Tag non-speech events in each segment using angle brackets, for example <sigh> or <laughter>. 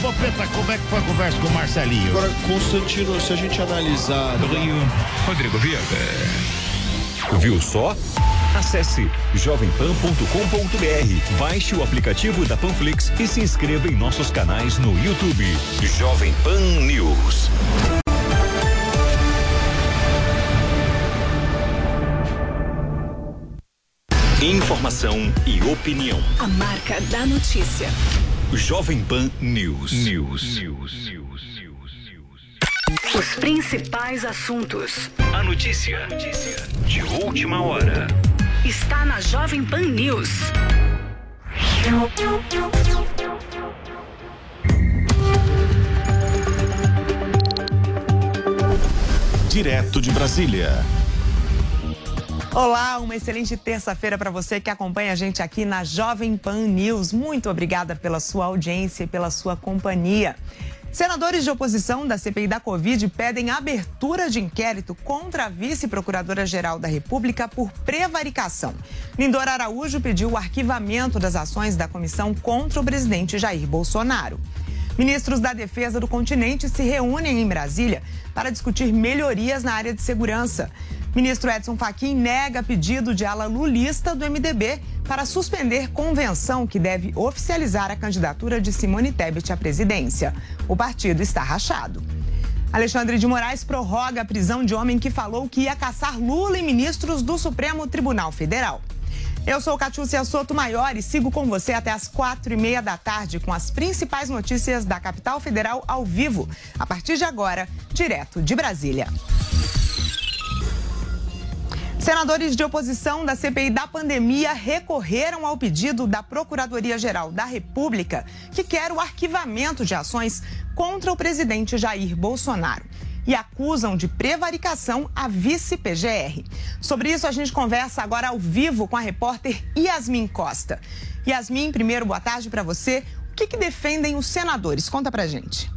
Popeta, como é que foi a conversa com o Marcelinho? Agora, Constantino, se a gente analisar. Rio, Rodrigo Viana. Viu só? Acesse jovempan.com.br, baixe o aplicativo da Panflix e se inscreva em nossos canais no YouTube. Jovem Pan News. Informação e opinião. A marca da notícia. Jovem Pan News. News. News. Os principais assuntos. A notícia. Notícia. De última hora. Está na Jovem Pan News. Direto de Brasília. Olá, uma excelente terça-feira para você que acompanha a gente aqui na Jovem Pan News. Muito obrigada pela sua audiência e pela sua companhia. Senadores de oposição da CPI da Covid pedem abertura de inquérito contra a vice-procuradora-geral da República por prevaricação. Lindor Araújo pediu o arquivamento das ações da comissão contra o presidente Jair Bolsonaro. Ministros da Defesa do continente se reúnem em Brasília para discutir melhorias na área de segurança. Ministro Edson Fachin nega pedido de ala lulista do MDB para suspender convenção que deve oficializar a candidatura de Simone Tebet à presidência. O partido está rachado. Alexandre de Moraes prorroga a prisão de homem que falou que ia caçar Lula e ministros do Supremo Tribunal Federal. Eu sou Catiúcia Soto Maior e sigo com você até as quatro e meia da tarde com as principais notícias da capital federal ao vivo. A partir de agora, direto de Brasília. Senadores de oposição da CPI da pandemia recorreram ao pedido da Procuradoria-Geral da República, que quer o arquivamento de ações contra o presidente Jair Bolsonaro. E acusam de prevaricação a vice-PGR. Sobre isso, a gente conversa agora ao vivo com a repórter Yasmin Costa. Yasmin, primeiro, boa tarde para você. O que, que defendem os senadores? Conta pra gente.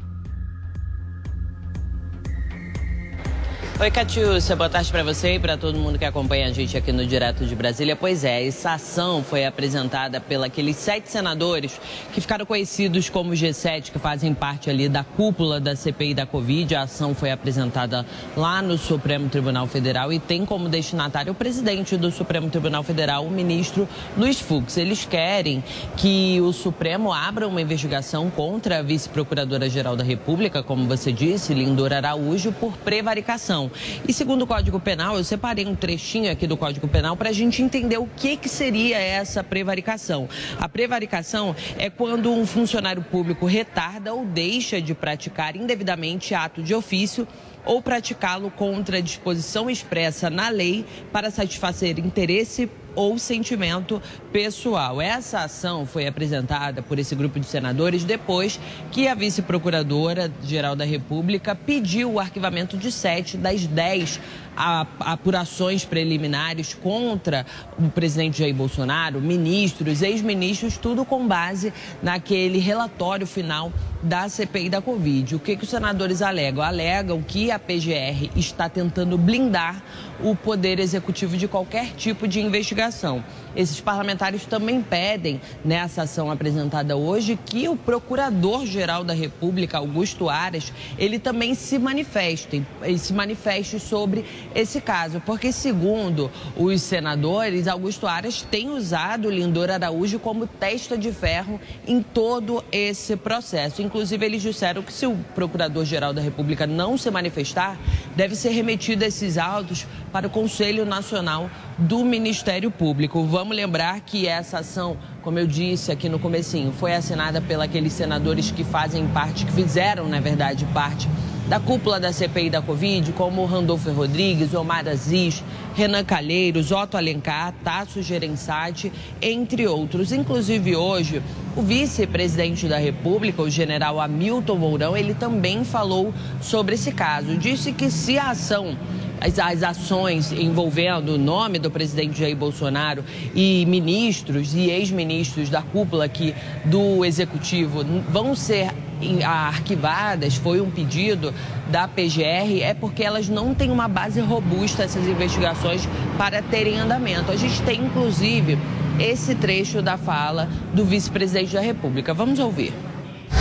Oi, Catiúcia, boa tarde para você e para todo mundo que acompanha a gente aqui no Direto de Brasília. Pois é, essa ação foi apresentada pelos sete senadores que ficaram conhecidos como G7, que fazem parte ali da cúpula da CPI da Covid. A ação foi apresentada lá no Supremo Tribunal Federal e tem como destinatário o presidente do Supremo Tribunal Federal, o ministro Luiz Fux. Eles querem que o Supremo abra uma investigação contra a vice-procuradora-geral da República, como você disse, Lindor Araújo, por prevaricação. E segundo o Código Penal, eu separei um trechinho aqui do Código Penal para a gente entender o que, que seria essa prevaricação. A prevaricação é quando um funcionário público retarda ou deixa de praticar indevidamente ato de ofício ou praticá-lo contra a disposição expressa na lei para satisfazer interesse ou sentimento pessoal. Essa ação foi apresentada por esse grupo de senadores depois que a vice-procuradora-geral da República pediu o arquivamento de sete das dez apurações preliminares contra o presidente Jair Bolsonaro, ministros, ex-ministros, tudo com base naquele relatório final da CPI da Covid. O que, que os senadores alegam? Alegam que a PGR está tentando blindar o poder executivo de qualquer tipo de investigação. Esses parlamentares também pedem, nessa ação apresentada hoje, que o Procurador-Geral da República, Augusto Aras, ele também se manifeste, se manifeste sobre esse caso, porque segundo os senadores, Augusto Aras tem usado Lindor Araújo como testa de ferro em todo esse processo. Inclusive, eles disseram que se o Procurador-Geral da República não se manifestar, deve ser remetido esses autos para o Conselho Nacional do Ministério Público. Vamos lembrar que essa ação, como eu disse aqui no comecinho, foi assinada pelos senadores que fazem parte, que fizeram, na verdade, parte da cúpula da CPI da Covid, como Randolfo Rodrigues, Omar Aziz, Renan Calheiros, Otto Alencar, Tasso Gerençati, entre outros. Inclusive hoje, o vice-presidente da República, o general Hamilton Mourão, ele também falou sobre esse caso. Disse que se a ação as, as, ações envolvendo o nome do presidente Jair Bolsonaro e ministros e ex-ministros da cúpula aqui do executivo vão ser arquivadas, foi um pedido da PGR, é porque elas não têm uma base robusta, essas investigações, para terem andamento. A gente tem, inclusive, esse trecho da fala do vice-presidente da República. Vamos ouvir.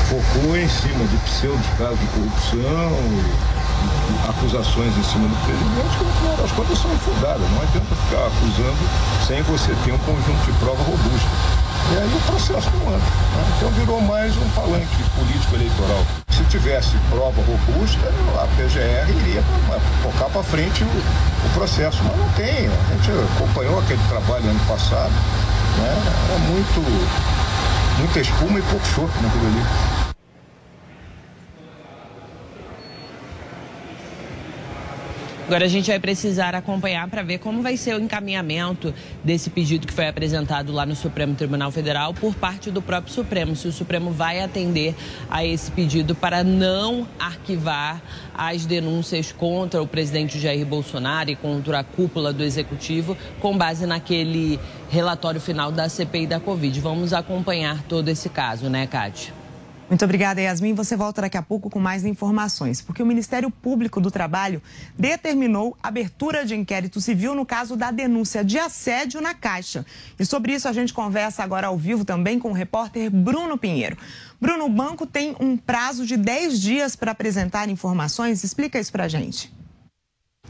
focou em cima de pseudos casos de corrupção, acusações em cima do presidente que no final são infundadas. Não adianta ficar acusando sem você ter um conjunto de prova robusto. E aí o processo não anda. Né? Então virou mais um palanque político eleitoral. Se tivesse prova robusta, a PGR iria tocar para frente o, o, processo. Mas não tem. A gente acompanhou aquele trabalho ano passado. Né? É muito, muita espuma e pouco choque naquilo ali. Agora a gente vai precisar acompanhar para ver como vai ser o encaminhamento desse pedido que foi apresentado lá no Supremo Tribunal Federal por parte do próprio Supremo. Se o Supremo vai atender a esse pedido para não arquivar as denúncias contra o presidente Jair Bolsonaro e contra a cúpula do Executivo, com base naquele relatório final da CPI da Covid. Vamos acompanhar todo esse caso, né, Cátia? Muito obrigada, Yasmin. Você volta daqui a pouco com mais informações, porque o Ministério Público do Trabalho determinou abertura de inquérito civil no caso da denúncia de assédio na Caixa. E sobre isso a gente conversa agora ao vivo também com o repórter Bruno Pinheiro. Bruno, o banco tem um prazo de 10 dias para apresentar informações. Explica isso para a gente.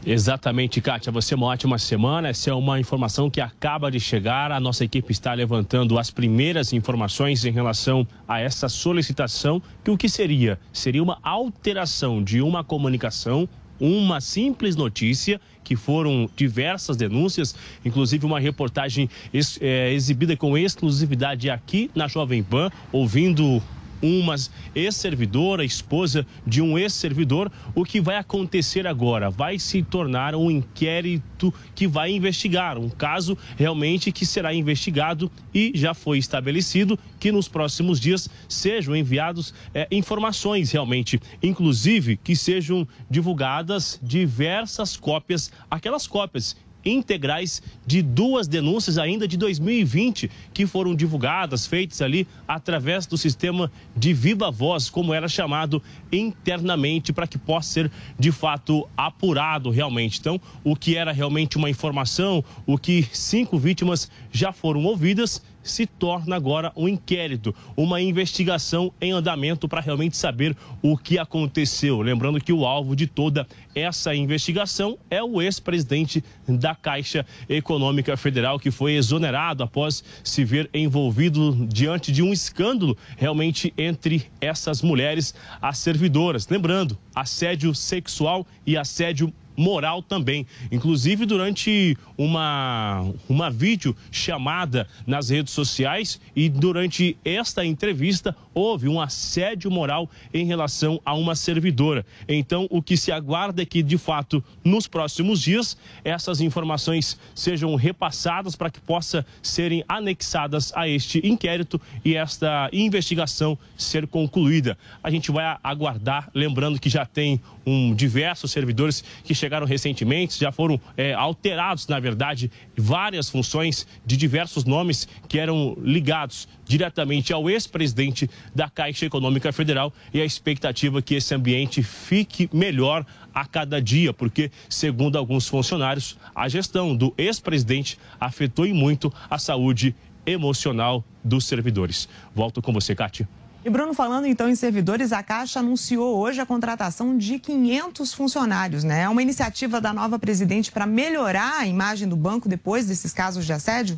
Exatamente, Kátia. Você é uma ótima semana. Essa é uma informação que acaba de chegar. A nossa equipe está levantando as primeiras informações em relação a essa solicitação, que o que seria? Seria uma alteração de uma comunicação uma simples notícia, que foram diversas denúncias, inclusive uma reportagem ex, é, exibida com exclusividade aqui na Jovem Pan, ouvindo uma ex-servidora, esposa de um ex-servidor. O que vai acontecer agora? Vai se tornar um inquérito que vai investigar, um caso realmente que será investigado e já foi estabelecido que nos próximos dias sejam enviados é, informações realmente, inclusive que sejam divulgadas diversas cópias, aquelas cópias integrais de duas denúncias ainda de 2020 que foram divulgadas, feitas ali através do sistema de viva voz, como era chamado internamente, para que possa ser de fato apurado realmente. Então, o que era realmente uma informação, o que cinco vítimas já foram ouvidas se torna agora um inquérito, uma investigação em andamento para realmente saber o que aconteceu. Lembrando que o alvo de toda essa investigação é o ex-presidente da Caixa Econômica Federal, que foi exonerado após se ver envolvido diante de um escândalo realmente entre essas mulheres, as servidoras. Lembrando, assédio sexual e assédio moral também. Inclusive, durante uma, uma vídeo chamada nas redes sociais e durante esta entrevista, houve um assédio moral em relação a uma servidora. Então, o que se aguarda é que, de fato, nos próximos dias, essas informações sejam repassadas para que possa serem anexadas a este inquérito e esta investigação ser concluída. A gente vai aguardar, lembrando que já tem um diversos servidores que chegaram recentemente, já foram é, alterados, na verdade, várias funções de diversos nomes que eram ligados diretamente ao ex-presidente da Caixa Econômica Federal e a expectativa é que esse ambiente fique melhor a cada dia, porque, segundo alguns funcionários, a gestão do ex-presidente afetou e muito a saúde emocional dos servidores. Volto com você, Cátia. E Bruno, falando então em servidores, a Caixa anunciou hoje a contratação de 500 funcionários, né? É uma iniciativa da nova presidente para melhorar a imagem do banco depois desses casos de assédio?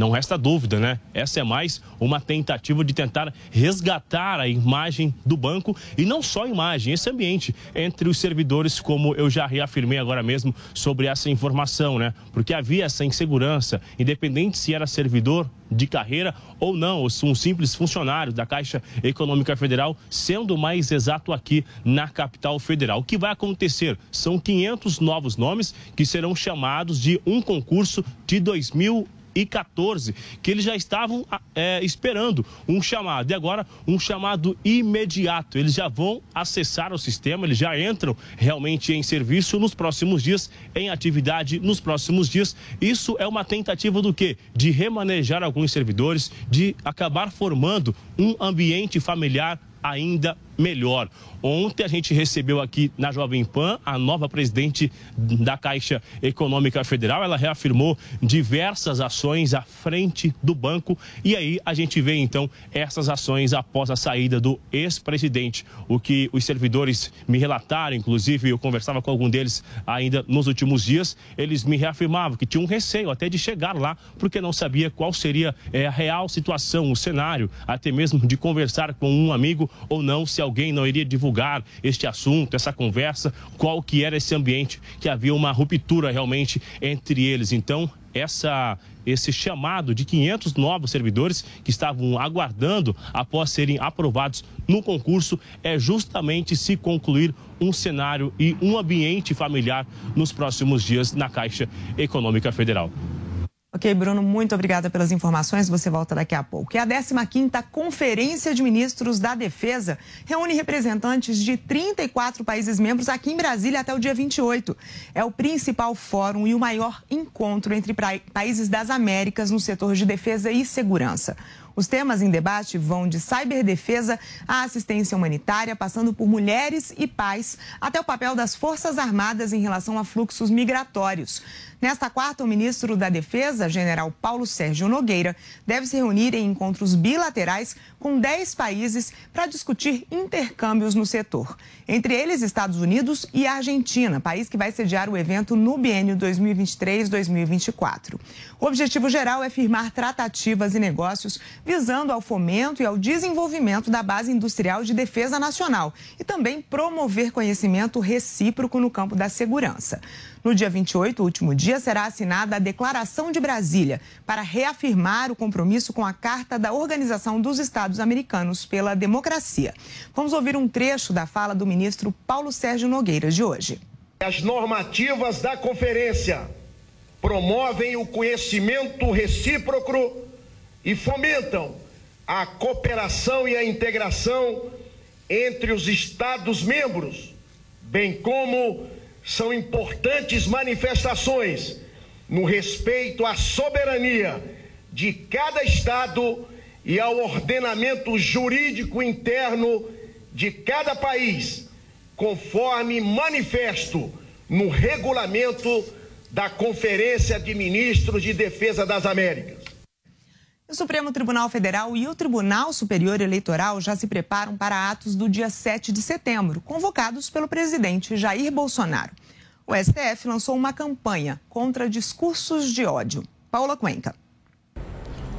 Não resta dúvida, né? Essa é mais uma tentativa de tentar resgatar a imagem do banco e não só a imagem, esse ambiente entre os servidores, como eu já reafirmei agora mesmo sobre essa informação, né? Porque havia essa insegurança, independente se era servidor de carreira ou não, ou um simples funcionário da Caixa Econômica Federal, sendo mais exato aqui na capital federal. O que vai acontecer? São 500 novos nomes que serão chamados de um concurso de 2000 2014, que eles já estavam é, esperando um chamado. E agora, um chamado imediato. Eles já vão acessar o sistema, eles já entram realmente em serviço nos próximos dias, em atividade nos próximos dias. Isso é uma tentativa do quê? De remanejar alguns servidores, de acabar formando um ambiente familiar ainda melhor. Ontem a gente recebeu aqui na Jovem Pan a nova presidente da Caixa Econômica Federal. Ela reafirmou diversas ações à frente do banco e aí a gente vê então essas ações após a saída do ex-presidente. O que os servidores me relataram, inclusive eu conversava com algum deles ainda nos últimos dias, eles me reafirmavam que tinham um receio até de chegar lá porque não sabia qual seria é, a real situação, o cenário, até mesmo de conversar com um amigo ou não, se alguém não iria divulgar este assunto, essa conversa, qual que era esse ambiente, que havia uma ruptura realmente entre eles. Então, essa, esse chamado de 500 novos servidores que estavam aguardando após serem aprovados no concurso é justamente se concluir um cenário e um ambiente familiar nos próximos dias na Caixa Econômica Federal. Ok, Bruno, muito obrigada pelas informações. Você volta daqui a pouco. E a 15ª Conferência de Ministros da Defesa reúne representantes de 34 países membros aqui em Brasília até o dia 28. É o principal fórum e o maior encontro entre países das Américas no setor de defesa e segurança. Os temas em debate vão de ciberdefesa à assistência humanitária, passando por mulheres e pais, até o papel das Forças Armadas em relação a fluxos migratórios. Nesta quarta, o ministro da Defesa, general Paulo Sérgio Nogueira, deve se reunir em encontros bilaterais com 10 países para discutir intercâmbios no setor. Entre eles, Estados Unidos e Argentina, país que vai sediar o evento no biênio 2023-2024. O objetivo geral é firmar tratativas e negócios visando ao fomento e ao desenvolvimento da base industrial de defesa nacional e também promover conhecimento recíproco no campo da segurança. No dia 28, último dia, será assinada a Declaração de Brasília para reafirmar o compromisso com a Carta da Organização dos Estados Americanos pela Democracia. Vamos ouvir um trecho da fala do ministro Paulo Sérgio Nogueira de hoje. As normativas da conferência promovem o conhecimento recíproco e fomentam a cooperação e a integração entre os Estados-membros, bem como são importantes manifestações no respeito à soberania de cada Estado e ao ordenamento jurídico interno de cada país, conforme manifesto no regulamento da Conferência de Ministros de Defesa das Américas. O Supremo Tribunal Federal e o Tribunal Superior Eleitoral já se preparam para atos do dia 7 de setembro, convocados pelo presidente Jair Bolsonaro. O STF lançou uma campanha contra discursos de ódio. Paula Cuenca.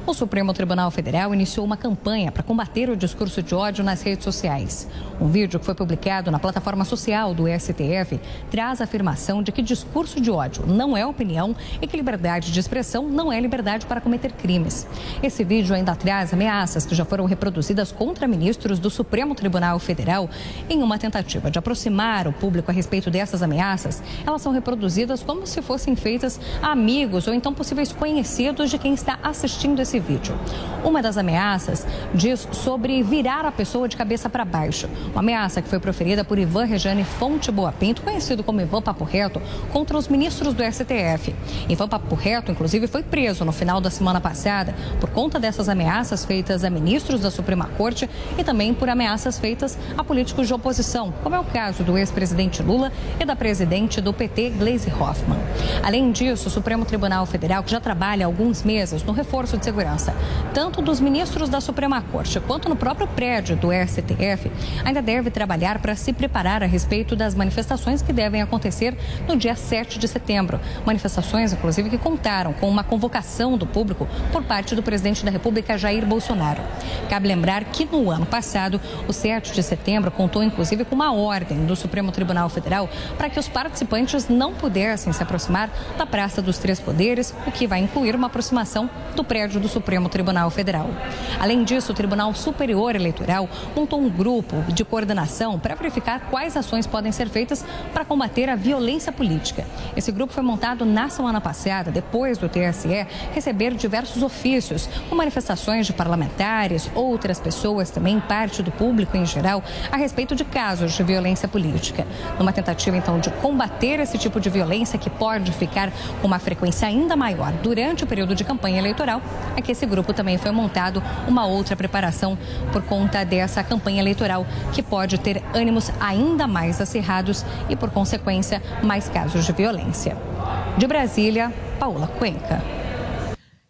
O Supremo Tribunal Federal iniciou uma campanha para combater o discurso de ódio nas redes sociais. Um vídeo que foi publicado na plataforma social do STF traz a afirmação de que discurso de ódio não é opinião e que liberdade de expressão não é liberdade para cometer crimes. Esse vídeo ainda traz ameaças que já foram reproduzidas contra ministros do Supremo Tribunal Federal. Em uma tentativa de aproximar o público a respeito dessas ameaças, elas são reproduzidas como se fossem feitas a amigos ou então possíveis conhecidos de quem está assistindo esse esse vídeo. Uma das ameaças diz sobre virar a pessoa de cabeça para baixo. Uma ameaça que foi proferida por Ivan Rejane Fonte Boa Pinto, conhecido como Ivan Papo Reto, contra os ministros do STF. Ivan Papo Reto, inclusive, foi preso no final da semana passada por conta dessas ameaças feitas a ministros da Suprema Corte e também por ameaças feitas a políticos de oposição, como é o caso do ex-presidente Lula e da presidente do PT, Gleisi Hoffmann. Além disso, o Supremo Tribunal Federal, que já trabalha há alguns meses no reforço de segurança segurança, tanto dos ministros da Suprema Corte quanto no próprio prédio do STF, ainda deve trabalhar para se preparar a respeito das manifestações que devem acontecer no dia 7 de setembro. Manifestações, inclusive, que contaram com uma convocação do público por parte do presidente da República, Jair Bolsonaro. Cabe lembrar que no ano passado, o 7 de setembro contou, inclusive, com uma ordem do Supremo Tribunal Federal para que os participantes não pudessem se aproximar da Praça dos Três Poderes, o que vai incluir uma aproximação do prédio do Supremo Tribunal Federal. Além disso, o Tribunal Superior Eleitoral montou um grupo de coordenação para verificar quais ações podem ser feitas para combater a violência política. Esse grupo foi montado na semana passada, depois do TSE receber diversos ofícios, com manifestações de parlamentares, outras pessoas, também parte do público em geral, a respeito de casos de violência política. Numa tentativa, então, de combater esse tipo de violência que pode ficar com uma frequência ainda maior durante o período de campanha eleitoral, é que esse grupo também foi montado uma outra preparação por conta dessa campanha eleitoral que pode ter ânimos ainda mais acirrados e, por consequência, mais casos de violência. De Brasília, Paula Cuenca.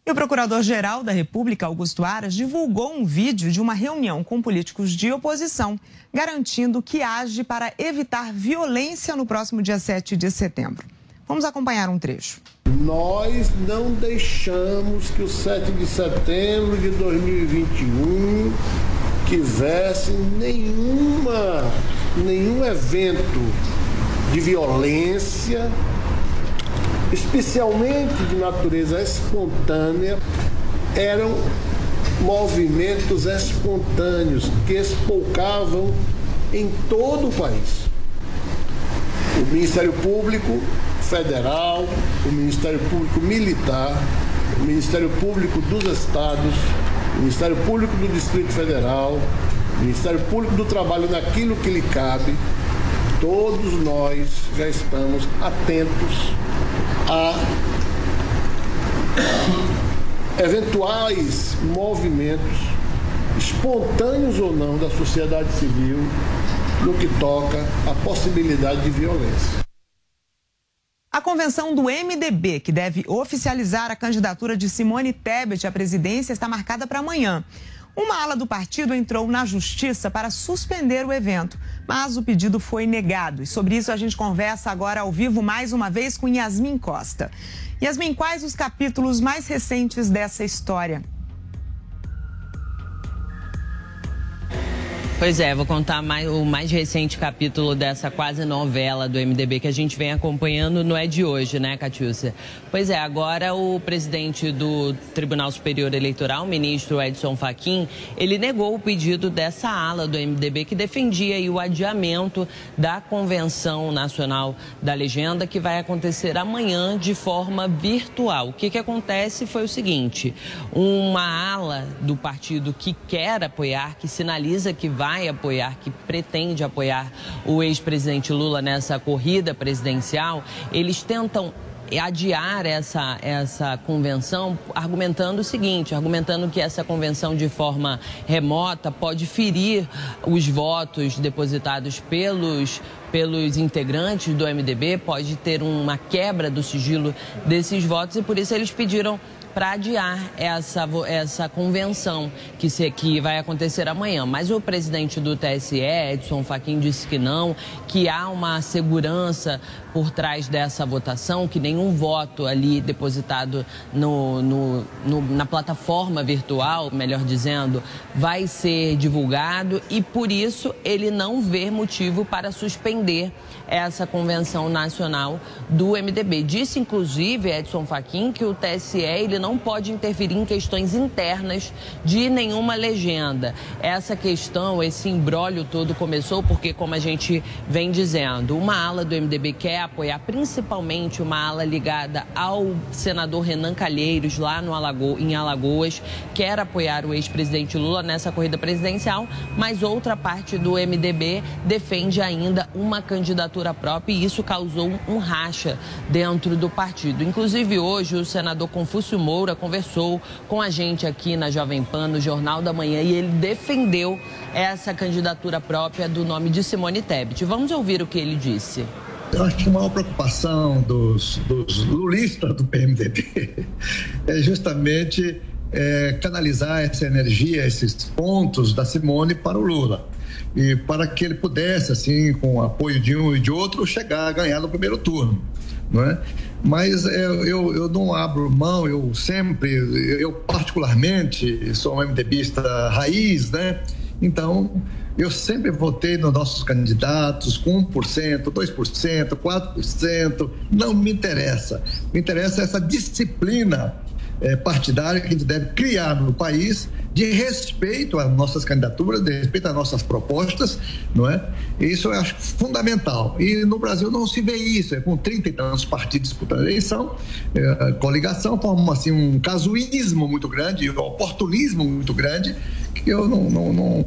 E o Procurador-Geral da República, Augusto Aras, divulgou um vídeo de uma reunião com políticos de oposição, garantindo que age para evitar violência no próximo dia 7 de setembro. Vamos acompanhar um trecho. Nós não deixamos que o 7 de setembro de 2021 tivesse nenhuma, nenhum evento de violência especialmente de natureza espontânea, eram movimentos espontâneos que espolcavam em todo o país. O Ministério Público Federal, o Ministério Público Militar, o Ministério Público dos Estados, o Ministério Público do Distrito Federal, o Ministério Público do Trabalho naquilo que lhe cabe, todos nós já estamos atentos a eventuais movimentos, espontâneos ou não, da sociedade civil no que toca à possibilidade de violência. A convenção do MDB, que deve oficializar a candidatura de Simone Tebet à presidência, está marcada para amanhã. Uma ala do partido entrou na justiça para suspender o evento, mas o pedido foi negado. E sobre isso a gente conversa agora ao vivo mais uma vez com Yasmin Costa. Yasmin, quais os capítulos mais recentes dessa história? Pois é, vou contar mais, o mais recente capítulo dessa quase novela do MDB que a gente vem acompanhando, não é de hoje, né, Catiúcia? Pois é, agora o presidente do Tribunal Superior Eleitoral, ministro Edson Fachin, ele negou o pedido dessa ala do MDB que defendia o adiamento da Convenção Nacional da Legenda, que vai acontecer amanhã de forma virtual. O que, que acontece foi o seguinte: uma ala do partido que quer apoiar, que sinaliza que vai vai apoiar, que pretende apoiar o ex-presidente Lula nessa corrida presidencial, eles tentam adiar essa, essa convenção argumentando o seguinte, argumentando que essa convenção de forma remota pode ferir os votos depositados pelos pelos integrantes do MDB, pode ter uma quebra do sigilo desses votos e por isso eles pediram para adiar essa, essa convenção que, se, que vai acontecer amanhã. Mas o presidente do TSE, Edson Fachin, disse que não, que há uma segurança por trás dessa votação, que nenhum voto ali depositado no, no, no, na plataforma virtual, melhor dizendo, vai ser divulgado e por isso ele não vê motivo para suspender essa convenção nacional do MDB. Disse inclusive Edson Fachin que o TSE ele não pode interferir em questões internas de nenhuma legenda. Essa questão, esse embrólio todo começou porque, como a gente vem dizendo, uma ala do MDB quer apoiar principalmente uma ala ligada ao senador Renan Calheiros, lá no Alago... em Alagoas, quer apoiar o ex-presidente Lula nessa corrida presidencial, mas outra parte do MDB defende ainda uma candidatura própria e isso causou um racha dentro do partido. Inclusive, hoje, o senador Confúcio Moura conversou com a gente aqui na Jovem Pan, no Jornal da Manhã, e ele defendeu essa candidatura própria do nome de Simone Tebet. Vamos ouvir o que ele disse. Eu acho que a maior preocupação dos, dos lulistas do PMDB <laughs> é justamente é, canalizar essa energia, esses pontos da Simone para o Lula. E para que ele pudesse, assim, com o apoio de um e de outro, chegar a ganhar no primeiro turno. Não é? Mas eu, eu, eu não abro mão, eu sempre, eu particularmente sou um MDBista raiz, né? Então, eu sempre votei nos nossos candidatos com 1%, 2%, 4%, não me interessa. Me interessa essa disciplina é, partidária que a gente deve criar no país de respeito às nossas candidaturas, de respeito às nossas propostas, não é? Isso eu acho fundamental. E no Brasil não se vê isso, é com 30 e tantos partidos disputando a eleição, é, coligação forma assim um casuísmo muito grande, um oportunismo muito grande, que eu não, não, não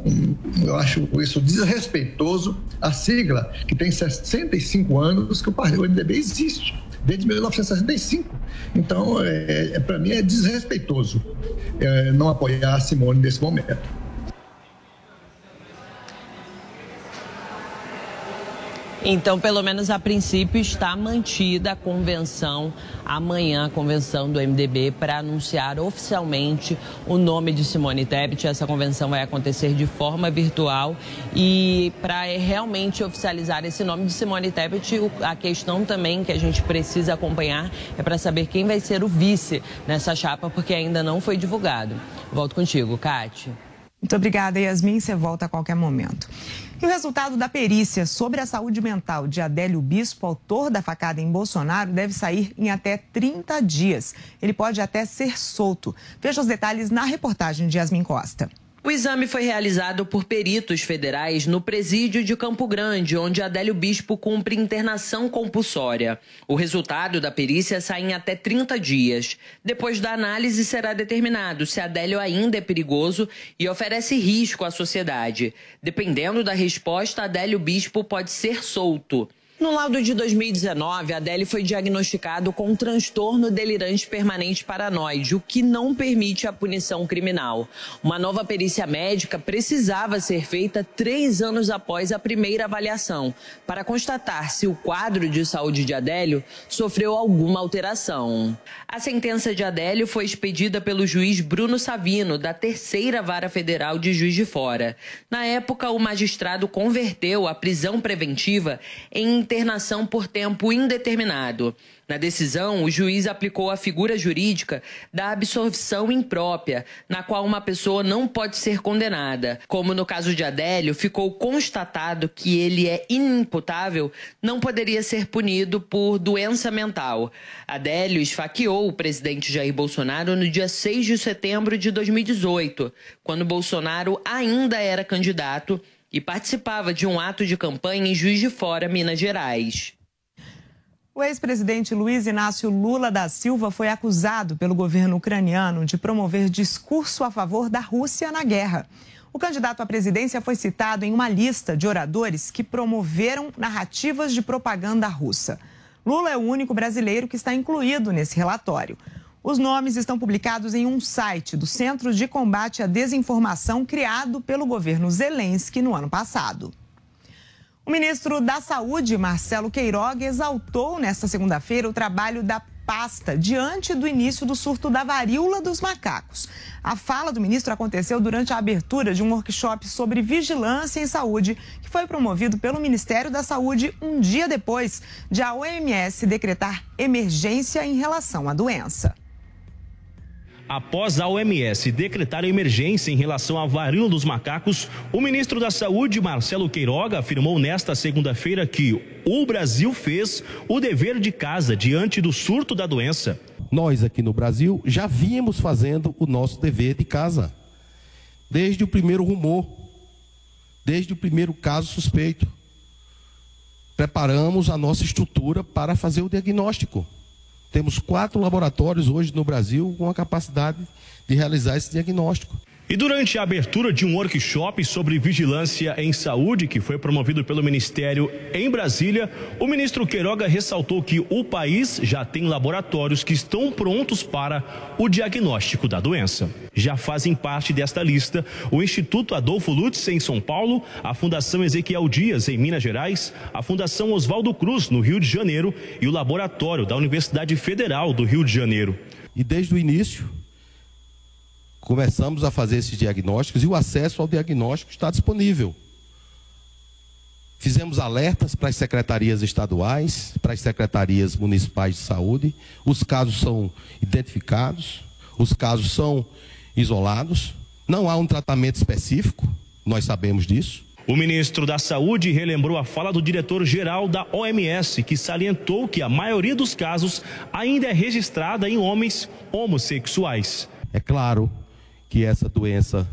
eu acho isso desrespeitoso à sigla que tem 65 anos que o MDB existe desde 1965. Então, é, é para mim é desrespeitoso é, não apoiar a Simone nesse momento. Então, pelo menos a princípio, está mantida a convenção amanhã, a convenção do MDB, para anunciar oficialmente o nome de Simone Tebet. Essa convenção vai acontecer de forma virtual e para realmente oficializar esse nome de Simone Tebet, a questão também que a gente precisa acompanhar é para saber quem vai ser o vice nessa chapa, porque ainda não foi divulgado. Volto contigo, Kátia. Muito obrigada, Yasmin. Você volta a qualquer momento. E o resultado da perícia sobre a saúde mental de Adélio Bispo, autor da facada em Bolsonaro, deve sair em até 30 dias. Ele pode até ser solto. Veja os detalhes na reportagem de Yasmin Costa. O exame foi realizado por peritos federais no presídio de Campo Grande, onde Adélio Bispo cumpre internação compulsória. O resultado da perícia sai em até 30 dias. Depois da análise, será determinado se Adélio ainda é perigoso e oferece risco à sociedade. Dependendo da resposta, Adélio Bispo pode ser solto. No laudo de 2019, Adele foi diagnosticado com um transtorno delirante permanente paranoide, o que não permite a punição criminal. Uma nova perícia médica precisava ser feita três anos após a primeira avaliação, para constatar se o quadro de saúde de Adélio sofreu alguma alteração. A sentença de Adélio foi expedida pelo juiz Bruno Savino, da terceira vara federal de Juiz de Fora. Na época, o magistrado converteu a prisão preventiva em internação por tempo indeterminado. Na decisão, o juiz aplicou a figura jurídica da absorção imprópria, na qual uma pessoa não pode ser condenada. Como no caso de Adélio, ficou constatado que ele é inimputável, não poderia ser punido por doença mental. Adélio esfaqueou o presidente Jair Bolsonaro no dia 6 de setembro de 2018, quando Bolsonaro ainda era candidato e participava de um ato de campanha em Juiz de Fora, Minas Gerais. O ex-presidente Luiz Inácio Lula da Silva foi acusado pelo governo ucraniano de promover discurso a favor da Rússia na guerra. O candidato à presidência foi citado em uma lista de oradores que promoveram narrativas de propaganda russa. Lula é o único brasileiro que está incluído nesse relatório. Os nomes estão publicados em um site do Centro de Combate à Desinformação criado pelo governo Zelensky no ano passado. O ministro da Saúde, Marcelo Queiroga, exaltou nesta segunda-feira o trabalho da pasta diante do início do surto da varíola dos macacos. A fala do ministro aconteceu durante a abertura de um workshop sobre vigilância em saúde, que foi promovido pelo Ministério da Saúde um dia depois de a OMS decretar emergência em relação à doença. Após a OMS decretar emergência em relação à varíola dos macacos, o ministro da Saúde, Marcelo Queiroga, afirmou nesta segunda-feira que o Brasil fez o dever de casa diante do surto da doença. Nós aqui no Brasil já vínhamos fazendo o nosso dever de casa, desde o primeiro rumor, desde o primeiro caso suspeito. Preparamos a nossa estrutura para fazer o diagnóstico. Temos quatro laboratórios hoje no Brasil com a capacidade de realizar esse diagnóstico. E durante a abertura de um workshop sobre vigilância em saúde, que foi promovido pelo Ministério em Brasília, o ministro Queiroga ressaltou que o país já tem laboratórios que estão prontos para o diagnóstico da doença. Já fazem parte desta lista o Instituto Adolfo Lutz, em São Paulo, a Fundação Ezequiel Dias, em Minas Gerais, a Fundação Oswaldo Cruz, no Rio de Janeiro, e o Laboratório da Universidade Federal do Rio de Janeiro. E desde o início, começamos a fazer esses diagnósticos e o acesso ao diagnóstico está disponível. Fizemos alertas para as secretarias estaduais, para as secretarias municipais de saúde. Os casos são identificados, os casos são isolados. Não há um tratamento específico, nós sabemos disso. O ministro da Saúde relembrou a fala do diretor-geral da OMS, que salientou que a maioria dos casos ainda é registrada em homens homossexuais. É claro que essa doença,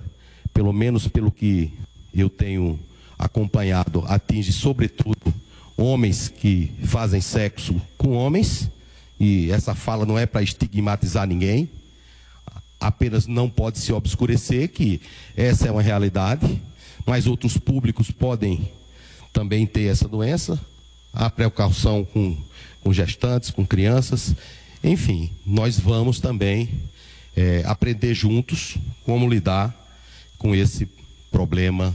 pelo menos pelo que eu tenho acompanhado, atinge sobretudo homens que fazem sexo com homens, e essa fala não é para estigmatizar ninguém, apenas não pode se obscurecer que essa é uma realidade, mas outros públicos podem também ter essa doença. Há precaução com, com gestantes, com crianças, Enfim, nós vamos também é, aprender juntos como lidar com esse problema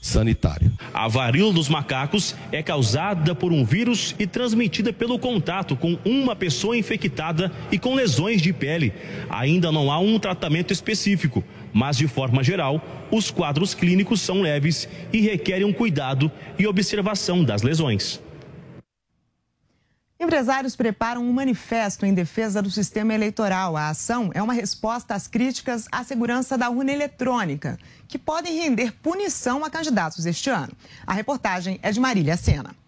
sanitário. A varíola dos macacos é causada por um vírus e transmitida pelo contato com uma pessoa infectada e com lesões de pele. Ainda não há um tratamento específico, mas de forma geral, os quadros clínicos são leves e requerem um cuidado e observação das lesões. Empresários preparam um manifesto em defesa do sistema eleitoral. A ação é uma resposta às críticas à segurança da urna eletrônica, que podem render punição a candidatos este ano. A reportagem é de Marília Sena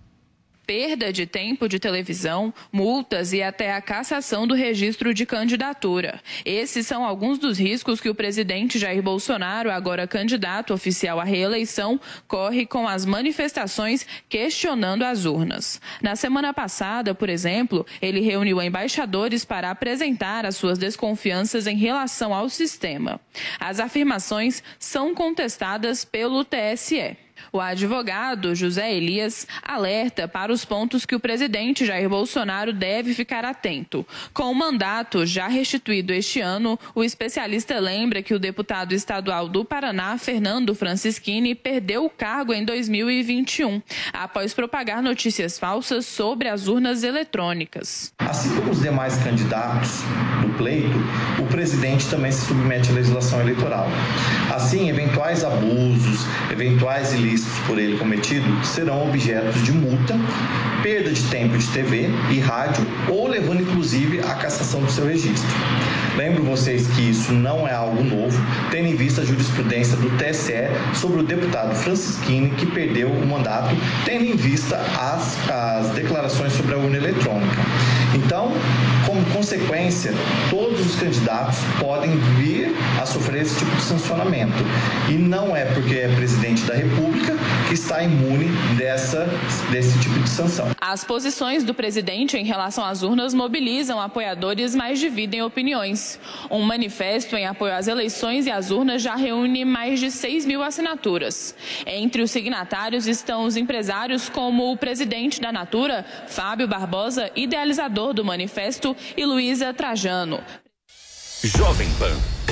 perda de tempo de televisão, multas e até a cassação do registro de candidatura. Esses são alguns dos riscos que o presidente Jair Bolsonaro, agora candidato oficial à reeleição, corre com as manifestações questionando as urnas. Na semana passada, por exemplo, ele reuniu embaixadores para apresentar as suas desconfianças em relação ao sistema. As afirmações são contestadas pelo TSE. O advogado José Elias alerta para os pontos que o presidente Jair Bolsonaro deve ficar atento. Com o mandato já restituído este ano, o especialista lembra que o deputado estadual do Paraná, Fernando Francischini, perdeu o cargo em 2021, após propagar notícias falsas sobre as urnas eletrônicas. Assim como os demais candidatos do pleito, o presidente também se submete à legislação eleitoral. Assim, eventuais abusos, eventuais ilícitos ilícitos por ele cometido serão objetos de multa, perda de tempo de TV e rádio ou levando inclusive à cassação do seu registro. Lembro vocês que isso não é algo novo, tendo em vista a jurisprudência do TSE sobre o deputado Francisquini que perdeu o mandato, tendo em vista as, as declarações sobre a urna eletrônica. Então, como consequência, todos os candidatos podem vir a sofrer esse tipo de sancionamento. E não é porque é presidente da República que está imune dessa, desse tipo de sanção. As posições do presidente em relação às urnas mobilizam apoiadores, mas dividem opiniões. Um manifesto em apoio às eleições e às urnas já reúne mais de 6 mil assinaturas. Entre os signatários estão os empresários como o presidente da Natura, Fábio Barbosa, idealizador do manifesto, e Luísa Trajano. Jovem Pan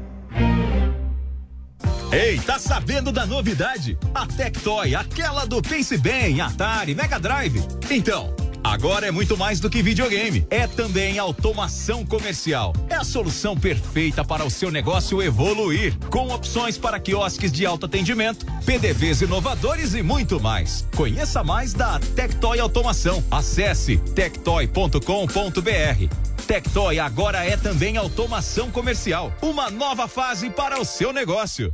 Ei, tá sabendo da novidade? A Tectoy, aquela do Pense Bem, Atari, Mega Drive. Então, Agora é muito mais do que videogame. É também automação comercial. É a solução perfeita para o seu negócio evoluir, com opções para quiosques de alto atendimento, PDVs inovadores e muito mais. Conheça mais da Tectoy Automação. Acesse tectoy.com.br. Tectoy agora é também automação comercial. Uma nova fase para o seu negócio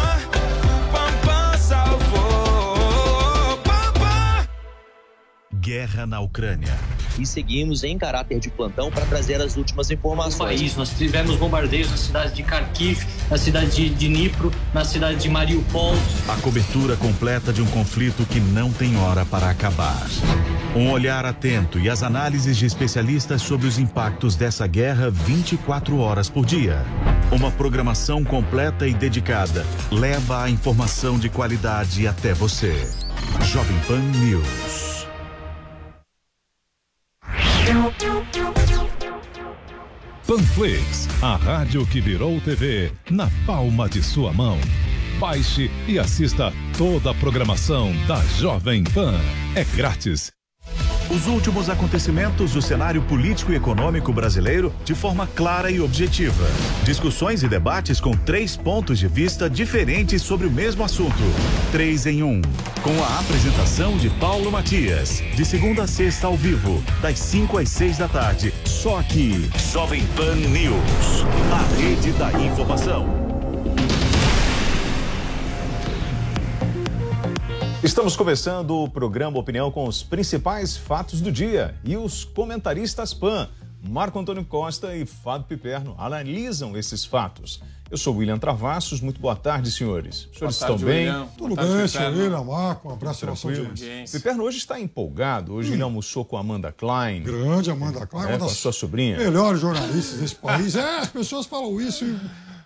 Guerra na Ucrânia. E seguimos em caráter de plantão para trazer as últimas informações. No país, nós tivemos bombardeios na cidade de Kharkiv, na cidade de Dnipro, na cidade de Mariupol. A cobertura completa de um conflito que não tem hora para acabar. Um olhar atento e as análises de especialistas sobre os impactos dessa guerra 24 horas por dia. Uma programação completa e dedicada leva a informação de qualidade até você. Jovem Pan News. Panflix, a rádio que virou TV, na palma de sua mão. Baixe e assista toda a programação da Jovem Pan. É grátis os últimos acontecimentos do cenário político e econômico brasileiro de forma clara e objetiva. Discussões e debates com três pontos de vista diferentes sobre o mesmo assunto. Três em um. Com a apresentação de Paulo Matias. De segunda a sexta ao vivo, das 5 às 6 da tarde. Só aqui. Jovem Pan News. A rede da informação. Estamos começando o programa Opinião com os principais fatos do dia e os comentaristas PAN, Marco Antônio Costa e Fábio Piperno, analisam esses fatos. Eu sou William Travassos, muito boa tarde, senhores. Os senhores tarde, estão bem? William. Tudo tarde, bem, senhor William, Marco, um abraço para audiência. Piperno hoje está empolgado, hoje hum. ele almoçou com a Amanda Klein. Grande Amanda Klein, é, uma das com a sua sobrinha. melhores jornalistas desse país. É, as pessoas falam isso e,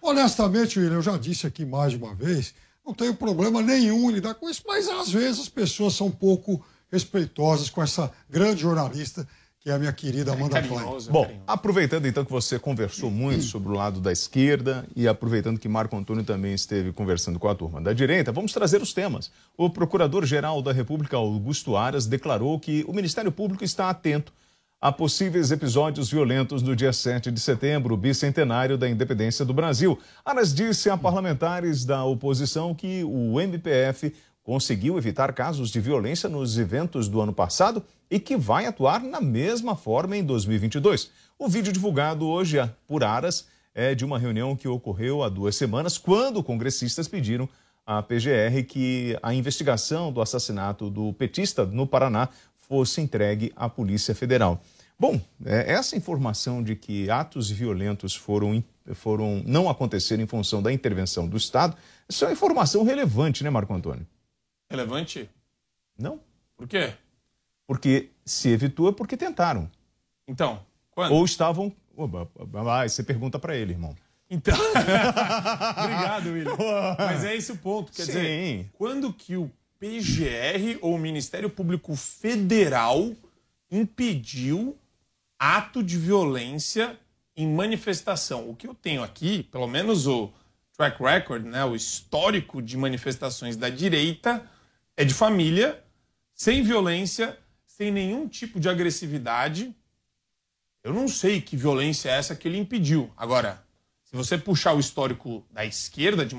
honestamente, William, eu já disse aqui mais de uma vez, não tenho problema nenhum em lidar com isso, mas às vezes as pessoas são um pouco respeitosas com essa grande jornalista que é a minha querida Amanda é Klein. Bom, aproveitando então que você conversou muito sobre o lado da esquerda e aproveitando que Marco Antônio também esteve conversando com a turma da direita, vamos trazer os temas. O Procurador-Geral da República, Augusto Aras, declarou que o Ministério Público está atento a possíveis episódios violentos no dia 7 de setembro, bicentenário da independência do Brasil. Aras disse a parlamentares da oposição que o MPF conseguiu evitar casos de violência nos eventos do ano passado e que vai atuar na mesma forma em 2022. O vídeo divulgado hoje por Aras é de uma reunião que ocorreu há duas semanas, quando congressistas pediram à PGR que a investigação do assassinato do petista no Paraná fosse entregue à Polícia Federal. Bom, é, essa informação de que atos violentos foram, foram não acontecer em função da intervenção do Estado, isso é uma informação relevante, né, Marco Antônio? Relevante? Não. Por quê? Porque se evitou é porque tentaram. Então, quando? Ou estavam. Ah, você pergunta para ele, irmão. Então. <laughs> <laughs> Obrigado, William. Mas é esse o ponto. Quer Sim. dizer, quando que o PGR ou o Ministério Público Federal impediu ato de violência em manifestação. O que eu tenho aqui, pelo menos o track record, né, o histórico de manifestações da direita, é de família, sem violência, sem nenhum tipo de agressividade. Eu não sei que violência é essa que ele impediu. Agora, se você puxar o histórico da esquerda de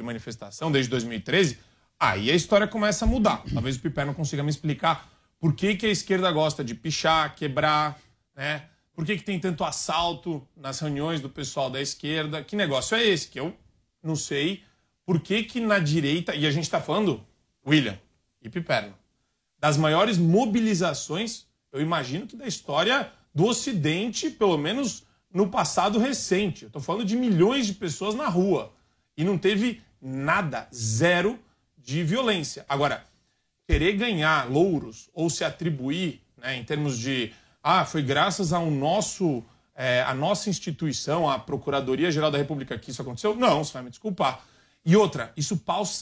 manifestação desde 2013, aí a história começa a mudar. Talvez o Piper não consiga me explicar por que, que a esquerda gosta de pichar, quebrar, né? Por que, que tem tanto assalto nas reuniões do pessoal da esquerda? Que negócio é esse? Que eu não sei. Por que, que na direita, e a gente está falando, William e Piperno, das maiores mobilizações, eu imagino que da história do Ocidente, pelo menos no passado recente. Eu estou falando de milhões de pessoas na rua. E não teve nada, zero de violência. Agora, querer ganhar louros ou se atribuir, né, em termos de ah, foi graças ao nosso, é, a nossa instituição, a Procuradoria Geral da República que isso aconteceu? Não, você vai me desculpar. E outra, isso,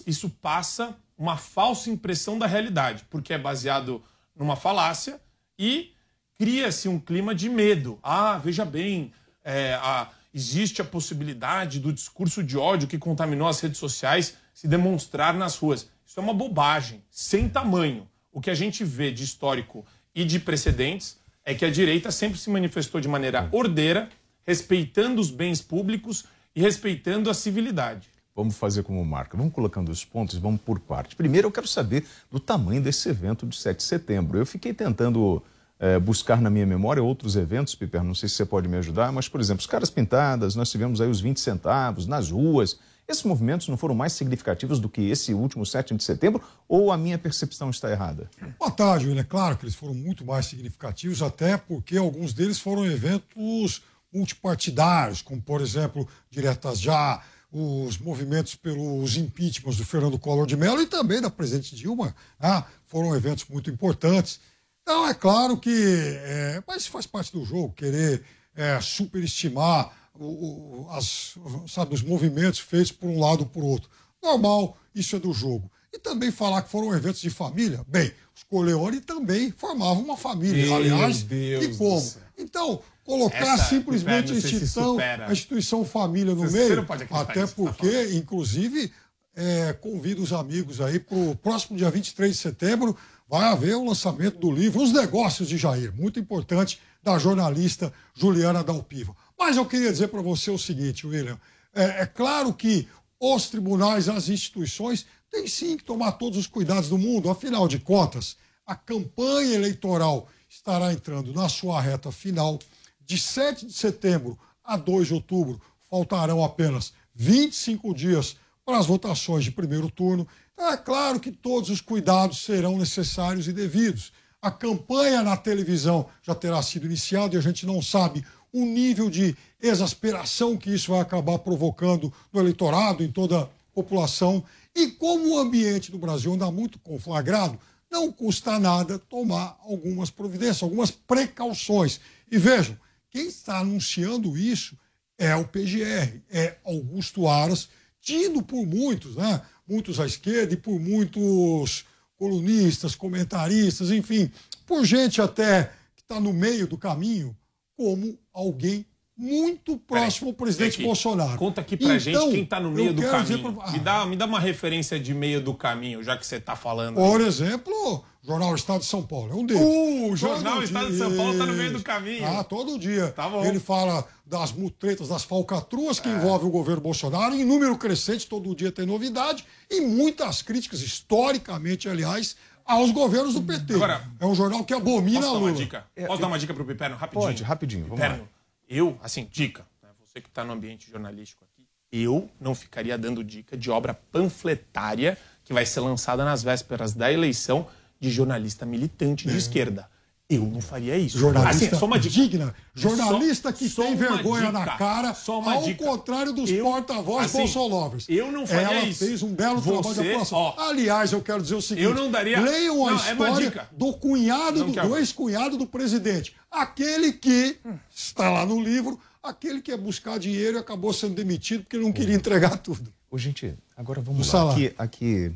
isso passa uma falsa impressão da realidade, porque é baseado numa falácia e cria-se um clima de medo. Ah, veja bem, é, a, existe a possibilidade do discurso de ódio que contaminou as redes sociais se demonstrar nas ruas. Isso é uma bobagem, sem tamanho. O que a gente vê de histórico e de precedentes é que a direita sempre se manifestou de maneira ordeira, respeitando os bens públicos e respeitando a civilidade. Vamos fazer como marca. Vamos colocando os pontos, vamos por parte. Primeiro, eu quero saber do tamanho desse evento de 7 de setembro. Eu fiquei tentando é, buscar na minha memória outros eventos, Piper, não sei se você pode me ajudar, mas, por exemplo, os caras pintadas, nós tivemos aí os 20 centavos nas ruas. Esses movimentos não foram mais significativos do que esse último 7 de setembro ou a minha percepção está errada? Boa tarde, William. É claro que eles foram muito mais significativos, até porque alguns deles foram eventos multipartidários, como, por exemplo, Diretas Já, os movimentos pelos impeachments do Fernando Collor de Mello e também da presidente Dilma, né? foram eventos muito importantes. Então, é claro que. É, mas faz parte do jogo, querer é, superestimar o, o, as, sabe, os movimentos feitos por um lado ou por outro. Normal, isso é do jogo. E também falar que foram eventos de família. Bem, os Coleone também formavam uma família. Meu aliás, Deus e como? Então, colocar Essa, simplesmente a instituição, a instituição família no Você- meio, até tá porque, inclusive, é, convido os amigos aí para o próximo dia 23 de setembro, vai haver o lançamento do livro Os Negócios de Jair, muito importante, da jornalista Juliana Dalpiva. Mas eu queria dizer para você o seguinte, William, é, é claro que os tribunais, as instituições, têm sim que tomar todos os cuidados do mundo, afinal de contas, a campanha eleitoral estará entrando na sua reta final. De 7 de setembro a 2 de outubro, faltarão apenas 25 dias para as votações de primeiro turno. É claro que todos os cuidados serão necessários e devidos. A campanha na televisão já terá sido iniciada e a gente não sabe o nível de exasperação que isso vai acabar provocando no eleitorado, em toda a população. E como o ambiente do Brasil anda muito conflagrado, não custa nada tomar algumas providências, algumas precauções. E vejam, quem está anunciando isso é o PGR, é Augusto Aras, tido por muitos, né? Muitos à esquerda e por muitos colunistas, comentaristas, enfim, por gente até que está no meio do caminho, como alguém muito próximo ao presidente aqui. Bolsonaro. Conta aqui pra gente Então, quem tá no meio do caminho. pra- Me, dá, me dá uma referência de meio do caminho, já que você tá falando. Por exemplo, o Jornal Estado de São Paulo é um deles. Uh, o Jornal Estado de São Paulo tá no meio do caminho. Ah, todo dia. Tá bom. Ele fala das mutretas, das falcatruas É. que envolvem o governo Bolsonaro, em número crescente, todo dia tem novidade, e muitas críticas, historicamente, aliás, aos governos do PT. Agora, é um jornal que abomina Posso dar Lula. uma dica? Posso dar uma dica pro Piperno? Rapidinho. Pode, rapidinho, vamos Piperno, lá. eu, assim, dica, né, você que está no ambiente jornalístico aqui, eu não ficaria dando dica de obra panfletária que vai ser lançada nas vésperas da eleição de jornalista militante de esquerda. Eu não faria isso. É. Jornalista assim, só uma dica. digna. Jornalista Só- que só tem vergonha na dica. cara, Só uma ao dica. contrário dos porta-voz assim, bolsolovers. eu não faria Ela isso. fez um belo trabalho de Você, apuração. ó, Aliás, eu quero dizer o seguinte. eu não daria- Leiam a Não, é história dica. do cunhado, Não do, ex-cunhado do presidente. Aquele que, está lá no livro, aquele que ia buscar dinheiro e acabou sendo demitido porque ele não queria entregar tudo. Ô, gente, agora vamos O lá. Aqui, aqui,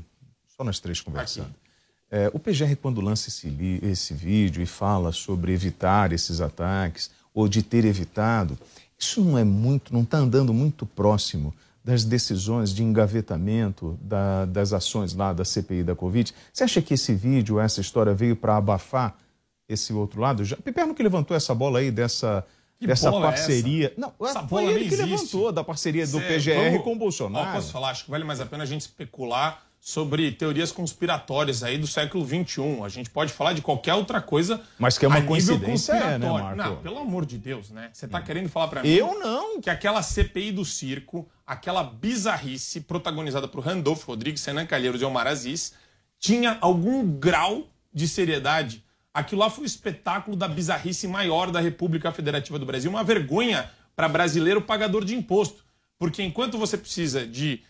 só nós três conversando. É, o PGR, quando lança esse, esse vídeo e fala sobre evitar esses ataques, ou de ter evitado, isso não é muito, não está andando muito próximo das decisões de engavetamento da- das ações lá da CPI da Covid? Você acha que esse vídeo, essa história veio para abafar esse outro lado? Já, Piperno que levantou essa bola aí dessa, Que dessa é parceria. essa? Não, Essa foi bola ele que existe. levantou da parceria do Cê- PGR vamos- com o Bolsonaro. Ó, posso falar? Acho que vale mais a pena a gente especular sobre teorias conspiratórias aí do século XXI. A gente pode falar de qualquer outra coisa. Mas que é uma coincidência, é, né. Marco? Não, pelo amor de Deus, né? Você tá querendo falar pra mim? Eu não. Que aquela CPI do circo, aquela bizarrice protagonizada por Randolph Rodrigues, Senan Calheiros e Omar Aziz, tinha algum grau de seriedade. Aquilo lá foi o espetáculo da bizarrice maior da República Federativa do Brasil, uma vergonha para brasileiro pagador de imposto. Porque enquanto você precisa de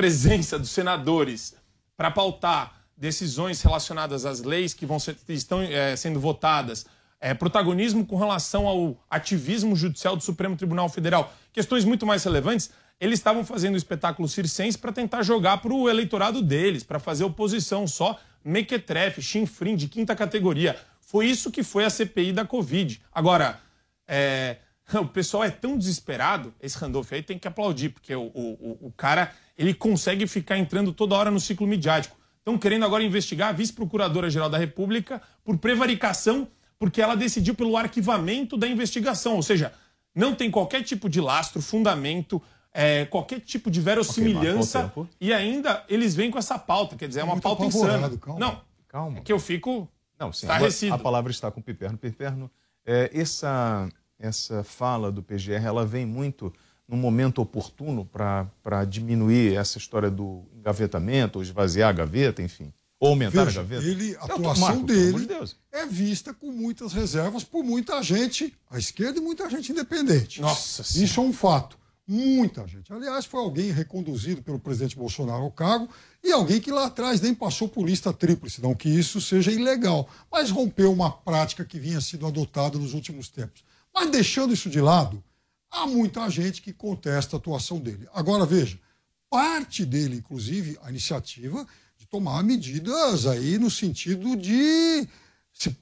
presença dos senadores para pautar decisões relacionadas às leis que vão ser, estão eh, sendo votadas, eh, protagonismo com relação ao ativismo judicial do Supremo Tribunal Federal, questões muito mais relevantes, eles estavam fazendo o espetáculo circense para tentar jogar para o eleitorado deles, para fazer oposição só, mequetrefe, chinfrim de quinta categoria. Foi isso que foi a CPI da Covid. Agora, é, o pessoal é tão desesperado, esse Randolph aí tem que aplaudir, porque o, o, o- cara ele consegue ficar entrando toda hora no ciclo midiático. estão querendo agora investigar a vice-procuradora-geral da República por prevaricação, porque ela decidiu pelo arquivamento da investigação. Ou seja, não tem qualquer tipo de lastro, fundamento, é, qualquer tipo de verossimilhança. Okay, e ainda eles vêm com essa pauta, quer dizer, é uma Muito pauta insana. calma. Não, Calma. é que eu fico Não, sim. A palavra está com o Piperno. Piperno, é, essa, essa fala do PGR, ela vem muito num momento oportuno para diminuir essa história do engavetamento, ou esvaziar a gaveta, enfim. Ou aumentar Veja, a gaveta. ele, a atuação Marco, dele de é vista com muitas reservas por muita gente à esquerda e muita gente independente. Nossa Isso é um fato. Muita gente. Aliás, foi alguém reconduzido pelo presidente Bolsonaro ao cargo e alguém que lá atrás nem passou por lista tríplice, não que isso seja ilegal, mas rompeu uma prática que vinha sido adotada nos últimos tempos. Mas deixando isso de lado, há muita gente que contesta a atuação dele. Agora, veja, parte dele, inclusive, a iniciativa de tomar medidas aí no sentido de,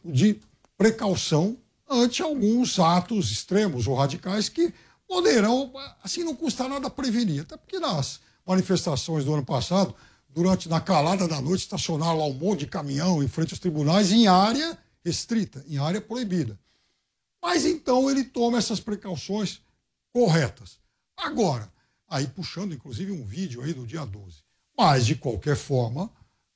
de precaução ante alguns atos extremos ou radicais que poderão, assim, não custa nada prevenir. Até porque nas manifestações do ano passado, durante na calada da noite, estacionaram lá um monte de caminhão em frente aos tribunais em área restrita, em área proibida. Mas então ele toma essas precauções corretas. Agora, aí puxando inclusive um vídeo aí do dia 12. Mas, de qualquer forma,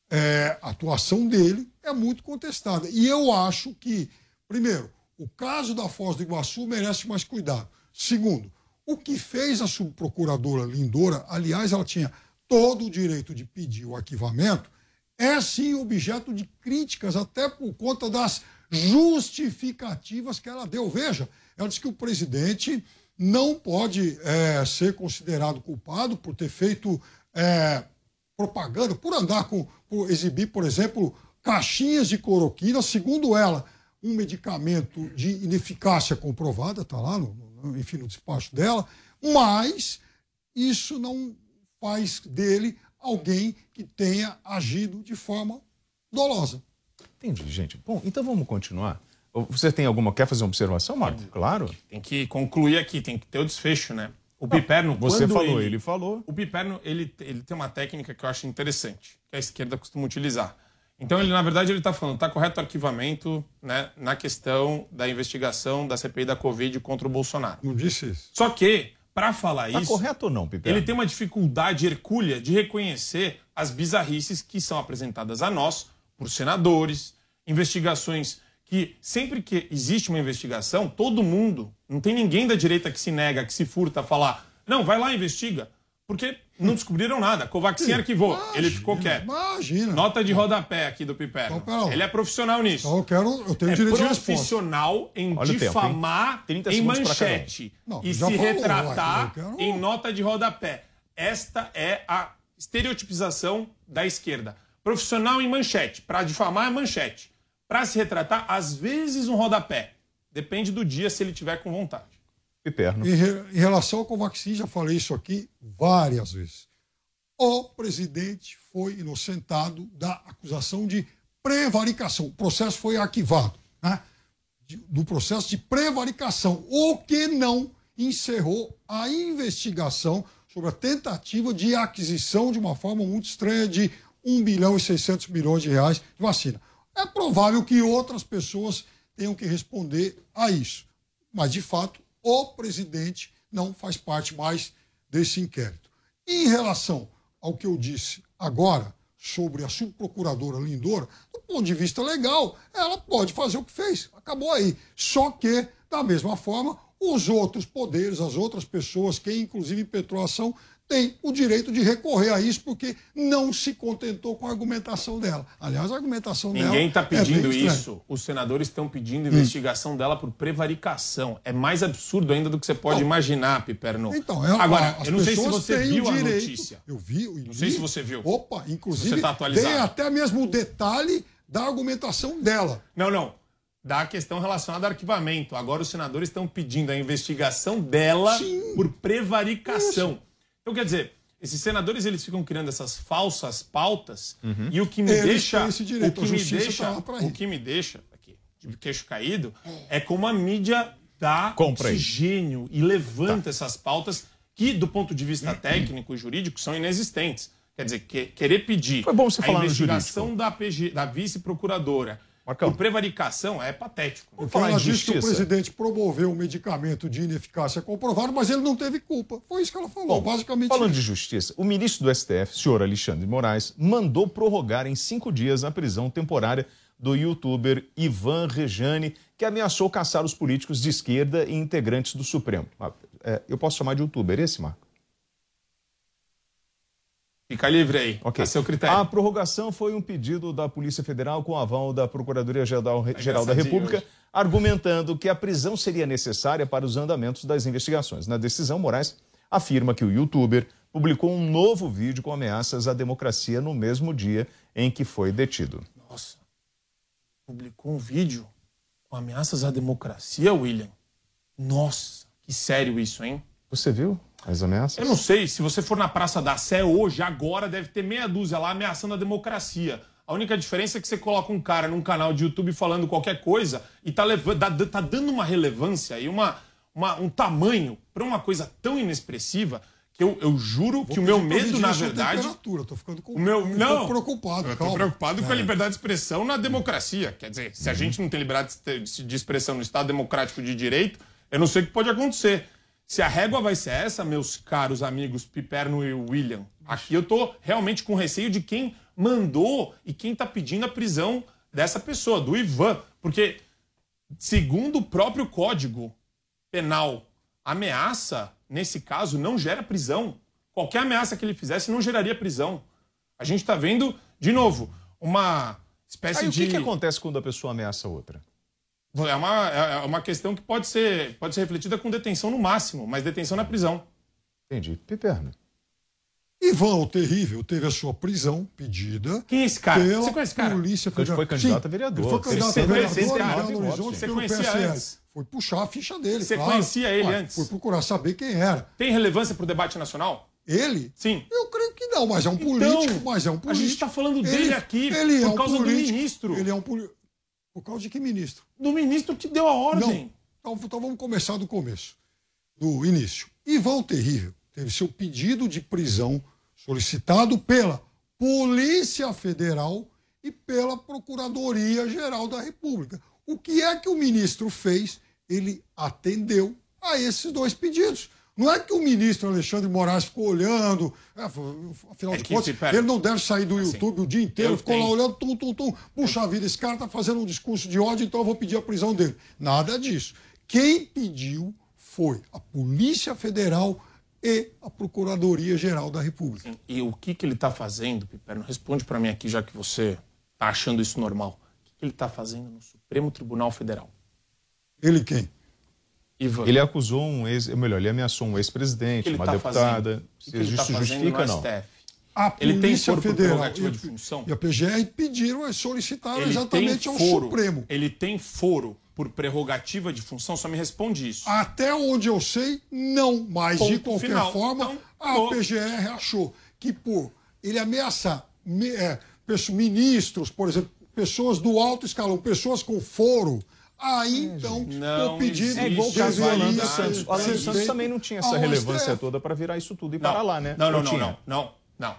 é, a atuação dele é muito contestada. E eu acho que, primeiro, o caso da Foz do Iguaçu merece mais cuidado. Segundo, o que fez a subprocuradora Lindora, aliás, ela tinha todo o direito de pedir o arquivamento, é sim objeto de críticas, até por conta das justificativas que ela deu. Veja, ela disse que o presidente não pode é, ser considerado culpado por ter feito é, propaganda, por andar com, por exibir, por exemplo, caixinhas de cloroquina, segundo ela, um medicamento de ineficácia comprovada, está lá, no, enfim, no despacho dela, mas isso não faz dele alguém que tenha agido de forma dolosa. Entendi, gente. Bom, então vamos continuar. Você tem alguma. Quer fazer uma observação, Marco? Claro. Tem que concluir aqui, tem que ter o desfecho, né? O Piperno. Você falou, ele falou. O Piperno, ele, ele tem uma técnica que eu acho interessante, que a esquerda costuma utilizar. Então, ele, na verdade, ele está falando, está correto o arquivamento né, na questão da investigação da CPI da Covid contra o Bolsonaro. Não disse isso. Só que, para falar Tá isso. correto ou não, Piperno? Ele tem uma dificuldade hercúlea de reconhecer as bizarrices que são apresentadas a nós por senadores, investigações que sempre que existe uma investigação, todo mundo, não tem ninguém da direita que se nega, que se furta a falar, não, vai lá e investiga, porque não descobriram nada. Covaxin arquivou, ele ficou quieto. Imagina. Nota de rodapé aqui do Piperno. Então, ele é profissional nisso. Então eu quero, eu tenho é direito de resposta. profissional em Olha tempo, difamar? 30 em manchete Não, e se falou, retratar eu quero- em nota de rodapé. Esta é a estereotipização da esquerda. Profissional em manchete. Para difamar é manchete. Para se retratar, às vezes um rodapé. Depende do dia se ele tiver com vontade. Piperno. Em, re- em relação ao Covaxin, já falei isso aqui várias vezes. O presidente foi inocentado da acusação de prevaricação. O processo foi arquivado, né? De- do processo de prevaricação, o que não encerrou a investigação sobre a tentativa de aquisição de uma forma muito estranha de 1 bilhão e 600 milhões de reais de vacina. É provável que outras pessoas tenham que responder a isso. Mas, de fato, o presidente não faz parte mais desse inquérito. Em relação ao que eu disse agora sobre a subprocuradora Lindora, do ponto de vista legal, ela pode fazer o que fez. Acabou aí. Só que, da mesma forma, os outros poderes, as outras pessoas, quem inclusive impetrou a ação, tem o direito de recorrer a isso porque não se contentou com a argumentação dela. Aliás, a argumentação dela. Ninguém está é pedindo estranha. isso. Os senadores estão pedindo investigação dela por prevaricação. É mais absurdo ainda do que você pode Não. imaginar, Piperno. Então, é, Agora, eu não sei se você viu o a direito. notícia. Eu vi. Eu Não sei se você viu. Opa, inclusive Você tá atualizado. tem até mesmo o detalhe da argumentação dela. Não, não. Da questão relacionada ao arquivamento. Agora os senadores estão pedindo a investigação dela por prevaricação. Então, quer dizer, esses senadores eles ficam criando essas falsas pautas e o que me Eles deixa, esse o direito, que me justiça deixa, tá o isso. que me deixa aqui de queixo caído é como a mídia dá Compra isso. oxigênio e levanta essas pautas que, do ponto de vista técnico e jurídico, são inexistentes. Quer dizer, que- querer pedir Foi bom você a investigação da, PG, da vice-procuradora por prevaricação é patético. Porque ela disse que o presidente promoveu um medicamento de ineficácia comprovado, mas ele não teve culpa. Foi isso que ela falou, Bom, basicamente. Falando isso. de justiça, o ministro do STF, senhor Alexandre Moraes, mandou prorrogar em cinco dias a prisão temporária do youtuber Ivan Rejane, que ameaçou caçar os políticos de esquerda e integrantes do Supremo. Ah, é, eu posso chamar de youtuber esse, Marco? Fica livre aí. Ok. A seu critério. A prorrogação foi um pedido da Polícia Federal com aval da Procuradoria-Geral Geral da engraçadinho República, hoje. argumentando que a prisão seria necessária para os andamentos das investigações. Na decisão, Moraes afirma que o youtuber publicou um novo vídeo com ameaças à democracia no mesmo dia em que foi detido. Nossa. Publicou um vídeo com ameaças à democracia, William. Nossa, que sério isso, hein? Você viu as ameaças? Eu não sei, se você for na Praça da Sé hoje, agora deve ter meia dúzia lá ameaçando a democracia. A única diferença é que você coloca um cara num canal de YouTube falando qualquer coisa e tá, leva- dá- tá dando uma relevância e uma, uma- um tamanho para uma coisa tão inexpressiva que eu, eu juro que o meu medo, na verdade. temperatura, tô ficando com, O meu, não, preocupado. Eu tô calma. preocupado com a É. liberdade de expressão na democracia. Quer dizer, se a gente não tem liberdade de de expressão no Estado Democrático de Direito, eu não sei o que pode acontecer. Se a régua vai ser essa, meus caros amigos Piperno e William, aqui eu tô realmente com receio de quem mandou e quem tá pedindo a prisão dessa pessoa, do Ivan. Porque, segundo o próprio Código Penal, ameaça, nesse caso, não gera prisão. Qualquer ameaça que ele fizesse não geraria prisão. A gente está vendo, de novo, uma espécie Aí o de. que, que acontece quando a pessoa ameaça outra? É uma, é uma questão que pode ser, pode ser refletida com detenção no máximo, mas detenção na prisão. Entendi. Piperno. Ivan, o terrível, teve a sua prisão pedida. Quem é esse cara? Pela Você conhece esse cara? Polícia Ele Federal. foi candidato a vereador. Ele foi Ele candidato a vereador em Belo. Horizonte Você pelo conhecia PSL. antes? Foi puxar a ficha dele. Você claro. conhecia ele Ué, antes? Foi procurar saber quem era. Tem relevância para o debate nacional? Ele? Sim. Eu creio que não, mas é um político. mas é um político. a gente tá falando dele aqui ele por é um causa do político. ministro. Ele é um político. Por causa de que ministro? Do ministro que deu a ordem. Não. Então, então vamos começar do começo, do início. Ivan o Terrível teve seu pedido de prisão solicitado pela Polícia Federal e pela Procuradoria-Geral da República. O que é que o ministro fez? Ele atendeu a esses dois pedidos. Não é que o ministro Alexandre Moraes ficou olhando, é, afinal É de contas, ele não deve sair do YouTube o dia inteiro, ficou lá tenho- olhando, tum, tum, tum. Puxa vida, esse cara tá fazendo um discurso de ódio, então eu vou pedir a prisão dele. Nada disso. Quem pediu foi a Polícia Federal e a Procuradoria-Geral da República. E o que, que ele está fazendo, Piperno? Responde para mim aqui, já que você está achando isso normal. O que, que ele está fazendo no Supremo Tribunal Federal? Ele quem? Ivan. Ele acusou um ex, melhor, ele ameaçou um ex-presidente, uma tá deputada. fazendo? O que que ele tá isso fazendo justifica, não. A Ele tem Polícia foro por Federal prerrogativa e, de função? e a PGR pediram e solicitaram Ele exatamente ao foro, Supremo. Ele tem foro por prerrogativa de função? Só me responde isso. Até onde eu sei, não. Mas, de Ponto qualquer final. forma, Então, a tô. PGR achou que, por ele ameaçar me- é, ministros, por exemplo, pessoas do alto escalão, pessoas com foro, aí, então, Não o pedido É igual o caso do Santos. O Alan Santos também não tinha essa relevância STF. toda para virar isso tudo e Não, parar lá, né? Não, não, não, tinha? não, não,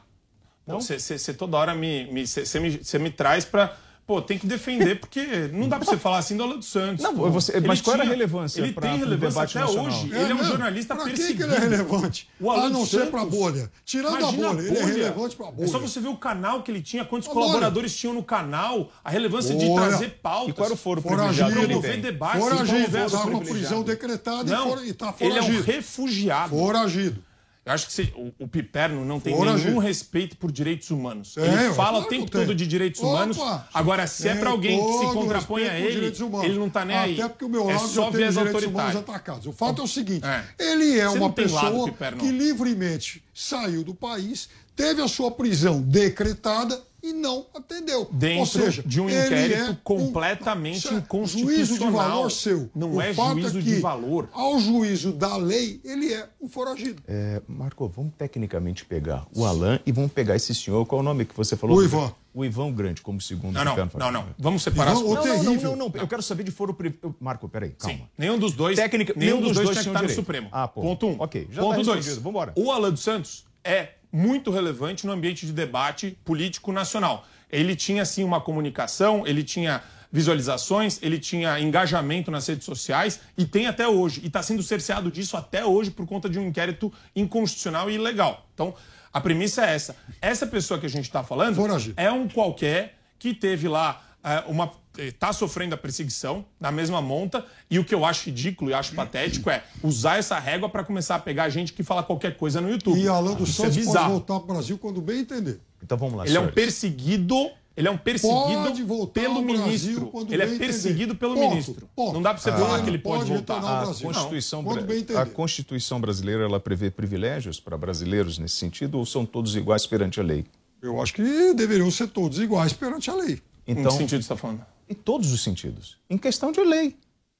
não. Você toda hora me, você me, você me traz pra. Pô, tem que defender, porque não dá pra você falar assim do Alan dos Santos. Não, pô. você- mas qual era a tinha- relevância Ele pra- tem relevância debate até nacional? É hoje. ele é um jornalista pra perseguido. que, que ele é relevante? O Alan a não ser pra bolha. Tirando Imagina a bolha, ele é bolha. relevante pra bolha. É só você ver o canal que ele tinha, quantos A bolha. colaboradores tinham no canal, a relevância de Olha. trazer pautas. E qual era o foro Foragido. promover tem? debates, Foragido, promover tá a prisão decretada Não, e, for, e tá ele é foragido. um refugiado. Foragido. Eu acho que se- o, o Piperno não tem nenhum respeito por direitos humanos. Ele fala o tempo todo de direitos Opa! humanos. Agora, se é pra alguém que se contrapõe a ele, ele não tá nem aí. Até porque o meu é lado só já tem ver as os direitos humanos atacados. O fato é o seguinte: É. ele é Você uma lado, pessoa Piperno. que livremente saiu do país, teve a sua prisão decretada e não atendeu. Dentro Ou seja, de um inquérito é um- completamente é inconstitucional. Juízo de valor seu. Não o é fato juízo é de que, valor. Ao juízo da lei, ele é um foragido. É, Marco, vamos tecnicamente pegar o Alan e vamos pegar esse senhor. Qual é o nome que você falou? O Ivan. O Ivan Grande, como segundo. Não, não, não, não. Vamos separar Ivan, as coisas. Não, não, terrível. não, não, Eu quero saber de foro privado. Marco, peraí, calma. Sim, nenhum dos dois. Técnica- nenhum, dos dois, tinha que estar no. Supremo. Ah, pô. Ponto um. Ok, já Ponto tá dois. respondido, vambora. O Alan dos Santos é muito relevante no ambiente de debate político nacional. Ele tinha, sim, uma comunicação, ele tinha visualizações, ele tinha engajamento nas redes sociais e tem até hoje. E está sendo cerceado disso até hoje por conta de um inquérito inconstitucional e ilegal. Então, a premissa é essa. Essa pessoa que a gente está falando é um qualquer que teve lá é, uma está sofrendo a perseguição na mesma monta e o que eu acho ridículo e acho patético é usar essa régua para começar a pegar gente que fala qualquer coisa no YouTube. E Alan dos Isso é Santos pode bizarro. voltar para o Brasil quando bem entender. Então vamos lá, Ele é um senhores. perseguido, ele é um perseguido Pode voltar pelo ministro. quando Ele é perseguido entender. pelo Ponto, ministro. ponto. Não dá para você Ah, falar que ele pode, pode voltar. A. Constituição, Não, a Constituição brasileira ela prevê privilégios para brasileiros nesse sentido ou são todos iguais perante a lei? Eu acho que deveriam ser todos iguais perante a lei. Então, Em que sentido você está falando? Em todos os sentidos. Em questão de lei.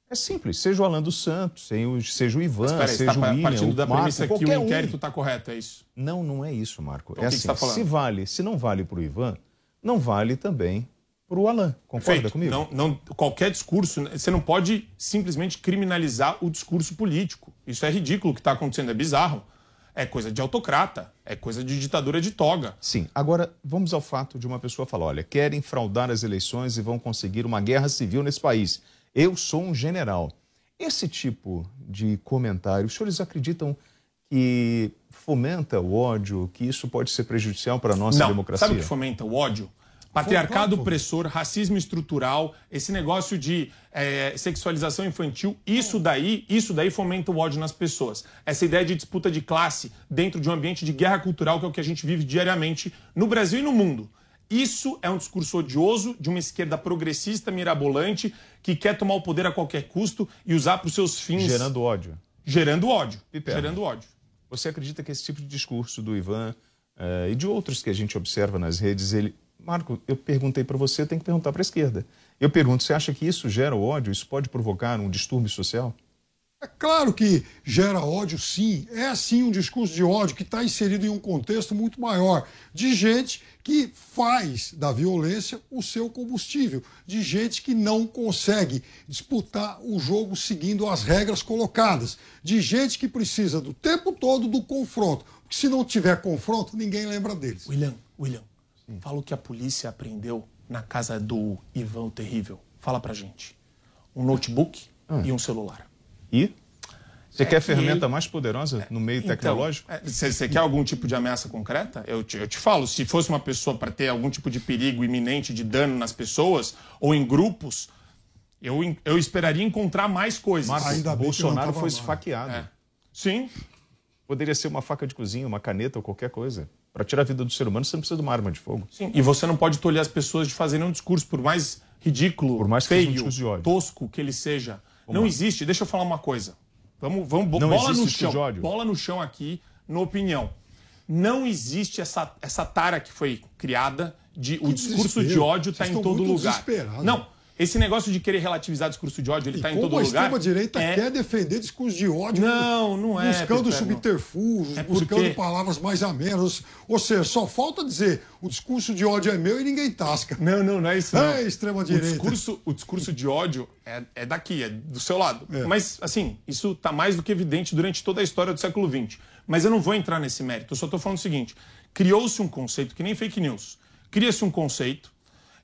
É simples. Seja o Alan dos Santos, seja o- Ivan, Mas peraí, você seja está o William, partindo da Marco, premissa que o um. inquérito está correto, é isso? Não, não é isso, Marco. Então, é o que que assim, você tá falando? se vale, se não vale para o Ivan, não vale também para o Alan. Concorda Perfeito. comigo? Não, não, qualquer discurso, né, você não pode simplesmente criminalizar o discurso político. Isso é ridículo o que está acontecendo, é bizarro. É coisa de autocrata, é coisa de ditadura de toga. Sim. Agora, vamos ao fato de uma pessoa falar: olha, querem fraudar as eleições e vão conseguir uma guerra civil nesse país. Eu sou um general. Esse tipo de comentário, os senhores acreditam que fomenta o ódio, que isso pode ser prejudicial para a nossa não, democracia? sabe o que fomenta o ódio? Patriarcado opressor, racismo estrutural, esse negócio de eh, sexualização infantil, isso daí, isso daí fomenta o ódio nas pessoas. Essa ideia de disputa de classe dentro de um ambiente de guerra cultural, que é o que a gente vive diariamente no Brasil e no mundo. Isso é um discurso odioso de uma esquerda progressista, mirabolante, que quer tomar o poder a qualquer custo e usar para os seus fins. Gerando ódio. Gerando ódio. Piperno. Gerando ódio. Você acredita que esse tipo de discurso do Ivan eh, e de outros que a gente observa nas redes, ele. Marco, eu perguntei para você, eu tenho que perguntar para a esquerda. Eu pergunto, você acha que isso gera ódio? Isso pode provocar um distúrbio social? É claro que gera ódio, sim. É sim um discurso de ódio que está inserido em um contexto muito maior de gente que faz da violência o seu combustível, de gente que não consegue disputar o jogo seguindo as regras colocadas, de gente que precisa do tempo todo do confronto. Porque se não tiver confronto, ninguém lembra deles. William, William, fala o que a polícia apreendeu na casa do Ivan o Terrível. Fala pra gente. Um notebook e um celular. E? Você É quer que ferramenta ele- mais poderosa no meio Então, tecnológico? é, Você quer algum tipo de ameaça concreta? Eu te, eu te falo, se fosse uma pessoa para ter algum tipo de perigo iminente de dano nas pessoas ou em grupos, eu, eu esperaria encontrar mais coisas. Marco, Bolsonaro foi esfaqueado. É. Sim. Poderia ser uma faca de cozinha, uma caneta ou qualquer coisa. Para tirar a vida do ser humano, você não precisa de uma arma de fogo. Sim, e você não pode tolher as pessoas de fazerem um discurso, por mais ridículo, Por mais que um feio, de tosco que ele seja. Vamos não lá. existe, deixa eu falar uma coisa. Vamos, vamos Não bola no chão. de ódio? Bola no chão aqui, na opinião. Não existe essa, essa tara que foi criada de o discurso de desespero. ódio está em todo muito lugar. Não, esse negócio de querer relativizar discurso de ódio, ele está em todo a lugar. extrema-direita é- quer defender discurso de ódio. Não, não é, Buscando subterfúgios, É porque- buscando palavras mais amenas. Ou seja, só falta dizer o discurso de ódio é meu e ninguém tasca. Não, não, não é isso. Não. É, extrema-direita. O discurso, o discurso de ódio é, é daqui, é do seu lado. É. Mas, assim, isso está mais do que evidente durante toda a história do século XX. Mas eu não vou entrar nesse mérito. Eu só estou falando o seguinte: criou-se um conceito, que nem fake news. Cria-se um conceito,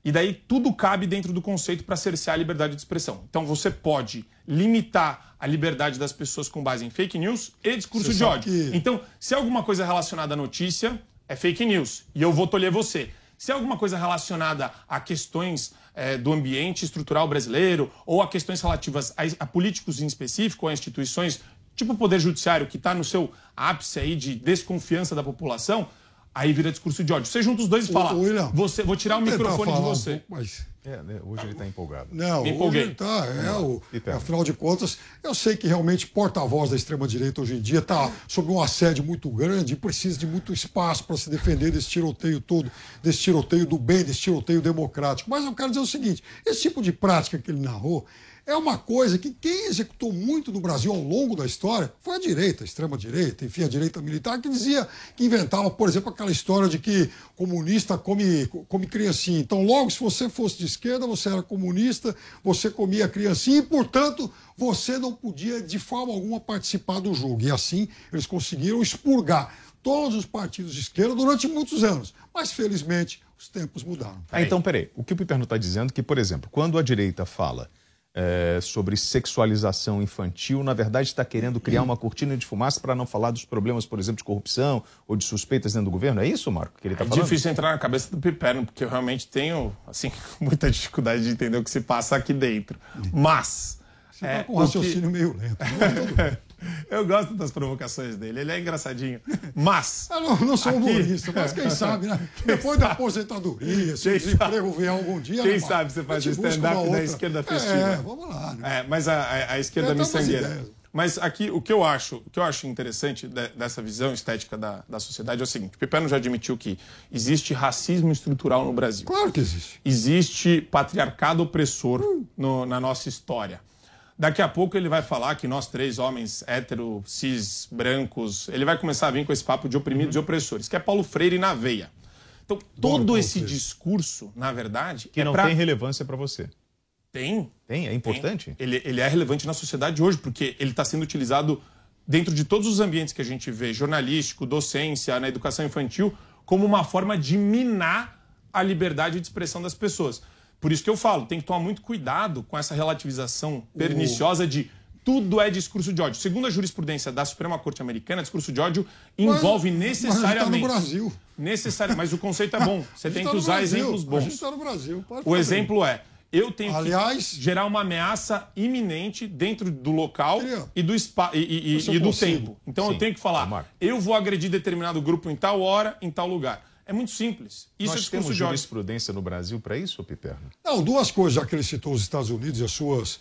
e daí tudo cabe dentro do conceito para cercear a liberdade de expressão. Então você pode limitar a liberdade das pessoas com base em fake news e discurso Você de ódio. que- Então, se é alguma coisa relacionada à notícia, é fake news. E eu vou tolher você. Se é alguma coisa relacionada a questões eh, do ambiente estrutural brasileiro ou a questões relativas a, a políticos em específico, ou a instituições, tipo o Poder Judiciário, que está no seu ápice aí de desconfiança da população, aí vira discurso de ódio. Você junta os dois e fala, Ô, William, você, vou tirar o tentar microfone de um você. pouco mais- É, né, hoje ele está empolgado. Não, Me hoje empolguei. ele tá, é o, afinal de contas, eu sei que realmente porta-voz da extrema-direita hoje em dia está sob um assédio muito grande e precisa de muito espaço para se defender desse tiroteio todo, desse tiroteio do bem, desse tiroteio democrático. Mas eu quero dizer o seguinte: esse tipo de prática que ele narrou é uma coisa que quem executou muito no Brasil ao longo da história foi a direita, a extrema-direita, enfim, a direita militar, que dizia, que inventava, por exemplo, aquela história de que comunista come, come criancinha. Então, logo, se você fosse de esquerda, você era comunista, você comia criancinha e, portanto, você não podia, de forma alguma, participar do jogo. E assim, eles conseguiram expurgar todos os partidos de esquerda durante muitos anos. Mas, felizmente, os tempos mudaram. Ah, então, peraí. O que o Piperno está dizendo é que, por exemplo, quando a direita fala é, sobre sexualização infantil, na verdade está querendo criar uma cortina de fumaça para não falar dos problemas, por exemplo, de corrupção ou de suspeitas dentro do governo. É isso, Marco, que ele está É falando? difícil entrar na cabeça do Piperno, porque eu realmente tenho, assim, <laughs> muita dificuldade de entender o que se passa aqui dentro. Mas... Você é, tá com o raciocínio que- meio lento. <laughs> eu gosto das provocações dele, ele é engraçadinho. Mas... Eu não, não sou aqui- humorista, mas quem sabe, né? <laughs> Depois da aposentadoria, se o Quem desemprego vier algum dia. Quem né, sabe você faz o stand-up da esquerda festiva. É, vamos lá. Né? É, mas a, a- a esquerda miçangueira. ideias. Mas aqui, o que eu acho, o que eu acho interessante de- dessa visão estética da, da sociedade é o seguinte: o Pepeno já admitiu que existe racismo estrutural no Brasil. Claro que existe. Existe patriarcado opressor no- na nossa história. Daqui a pouco ele vai falar que nós três homens hétero, cis, brancos, ele vai começar a vir com esse papo de oprimidos e opressores, que é Paulo Freire na veia. Então, todo esse discurso, na verdade, Que é não pra- tem relevância para você. Tem. Tem? É importante? Ele, ele é relevante na sociedade hoje, porque ele está sendo utilizado dentro de todos os ambientes que a gente vê, jornalístico, docência, na educação infantil, como uma forma de minar a liberdade de expressão das pessoas. Por isso que eu falo, tem que tomar muito cuidado com essa relativização perniciosa de tudo é discurso de ódio. Segundo a jurisprudência da Suprema Corte Americana, discurso de ódio envolve Mas- mas a gente tá necessariamente. no Brasil. Necessari... Mas o conceito é bom. Você A tem tá que usar Brasil, exemplos A bons. gente está no Brasil. pode O exemplo é, eu tenho Aliás- que gerar uma ameaça iminente dentro do local e do, spa, e, e- eu e do consigo. tempo. Então eu Sim, tenho que falar, eu vou agredir determinado grupo em tal hora, em tal lugar. É muito simples. Isso é Nós discurso temos de ódio. jurisprudência no Brasil para isso, Piperno? Não, duas coisas, já que ele citou os Estados Unidos e as suas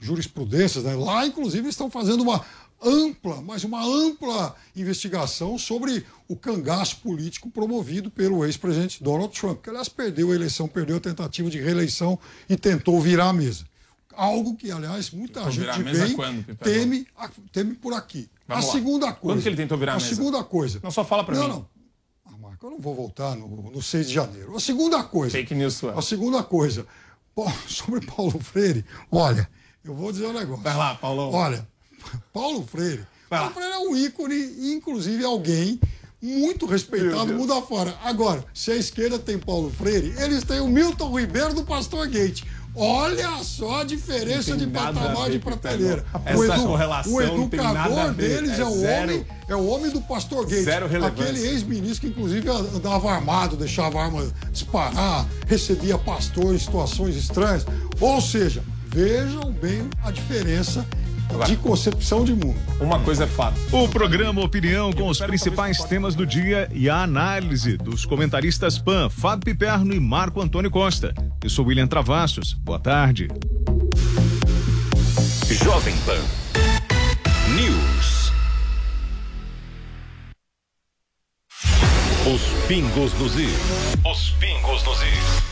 jurisprudências, né? lá, inclusive, estão fazendo uma ampla, mas uma ampla investigação sobre o cangaço político promovido pelo ex-presidente Donald Trump, que, aliás, perdeu a eleição, perdeu a tentativa de reeleição e tentou virar a mesa. Algo que, aliás, muita gente a vem, quando, teme, a- teme por aqui. Vamos a lá. segunda coisa. Quando que ele tentou virar a a mesa? segunda coisa. Não, só fala pra não, mim. Não, Ah, Eu não vou voltar no, no 6 de janeiro. A segunda coisa. Fake news sua. A segunda coisa. <laughs> Sobre Paulo Freire, olha, eu vou dizer um negócio. Vai lá, Paulão. Olha, <laughs> Paulo Freire. Paulo. Freire é um ícone, e, inclusive alguém muito respeitado mundo afora. Agora, se a esquerda tem Paulo Freire, eles têm o Milton Ribeiro do Pastor Gate. Olha só a diferença de patamar de prateleira. Essa correlação o tem nada a educador deles é, É o zero- homem, é o homem do Pastor Gate. Zero relevância. Aquele ex-ministro que inclusive andava armado, deixava a arma disparar, recebia pastor em situações estranhas. Ou seja, vejam bem a diferença de concepção de mundo. Uma coisa é fato. O programa Opinião com os principais temas do dia e a análise dos comentaristas PAN, Fábio Piperno e Marco Antônio Costa. Eu sou William Travassos. Boa tarde. Jovem Pan News. Os pingos nos is. Os pingos nos is.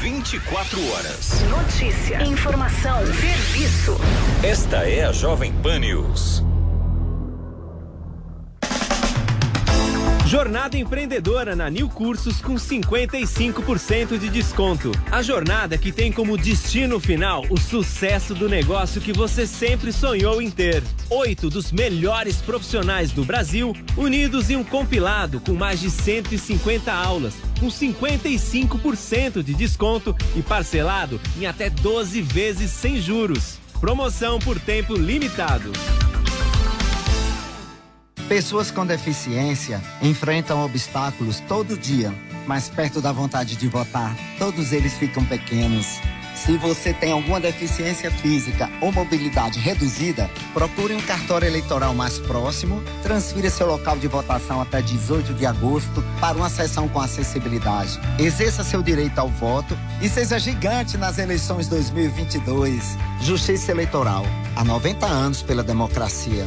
24 horas. Notícia, informação, serviço. Esta é a Jovem Pan News. Jornada empreendedora na New Cursos com 55% de desconto. A jornada que tem como destino final o sucesso do negócio que você sempre sonhou em ter. Oito dos melhores profissionais do Brasil unidos em um compilado com mais de 150 aulas, com 55% de desconto e parcelado em até 12 vezes sem juros. Promoção por tempo limitado. Pessoas com deficiência enfrentam obstáculos todo dia, mas perto da vontade de votar, todos eles ficam pequenos. Se você tem alguma deficiência física ou mobilidade reduzida, procure um cartório eleitoral mais próximo, transfira seu local de votação até 18 de agosto para uma sessão com acessibilidade. Exerça seu direito ao voto e seja gigante nas eleições 2022. Justiça Eleitoral. Há 90 anos pela democracia.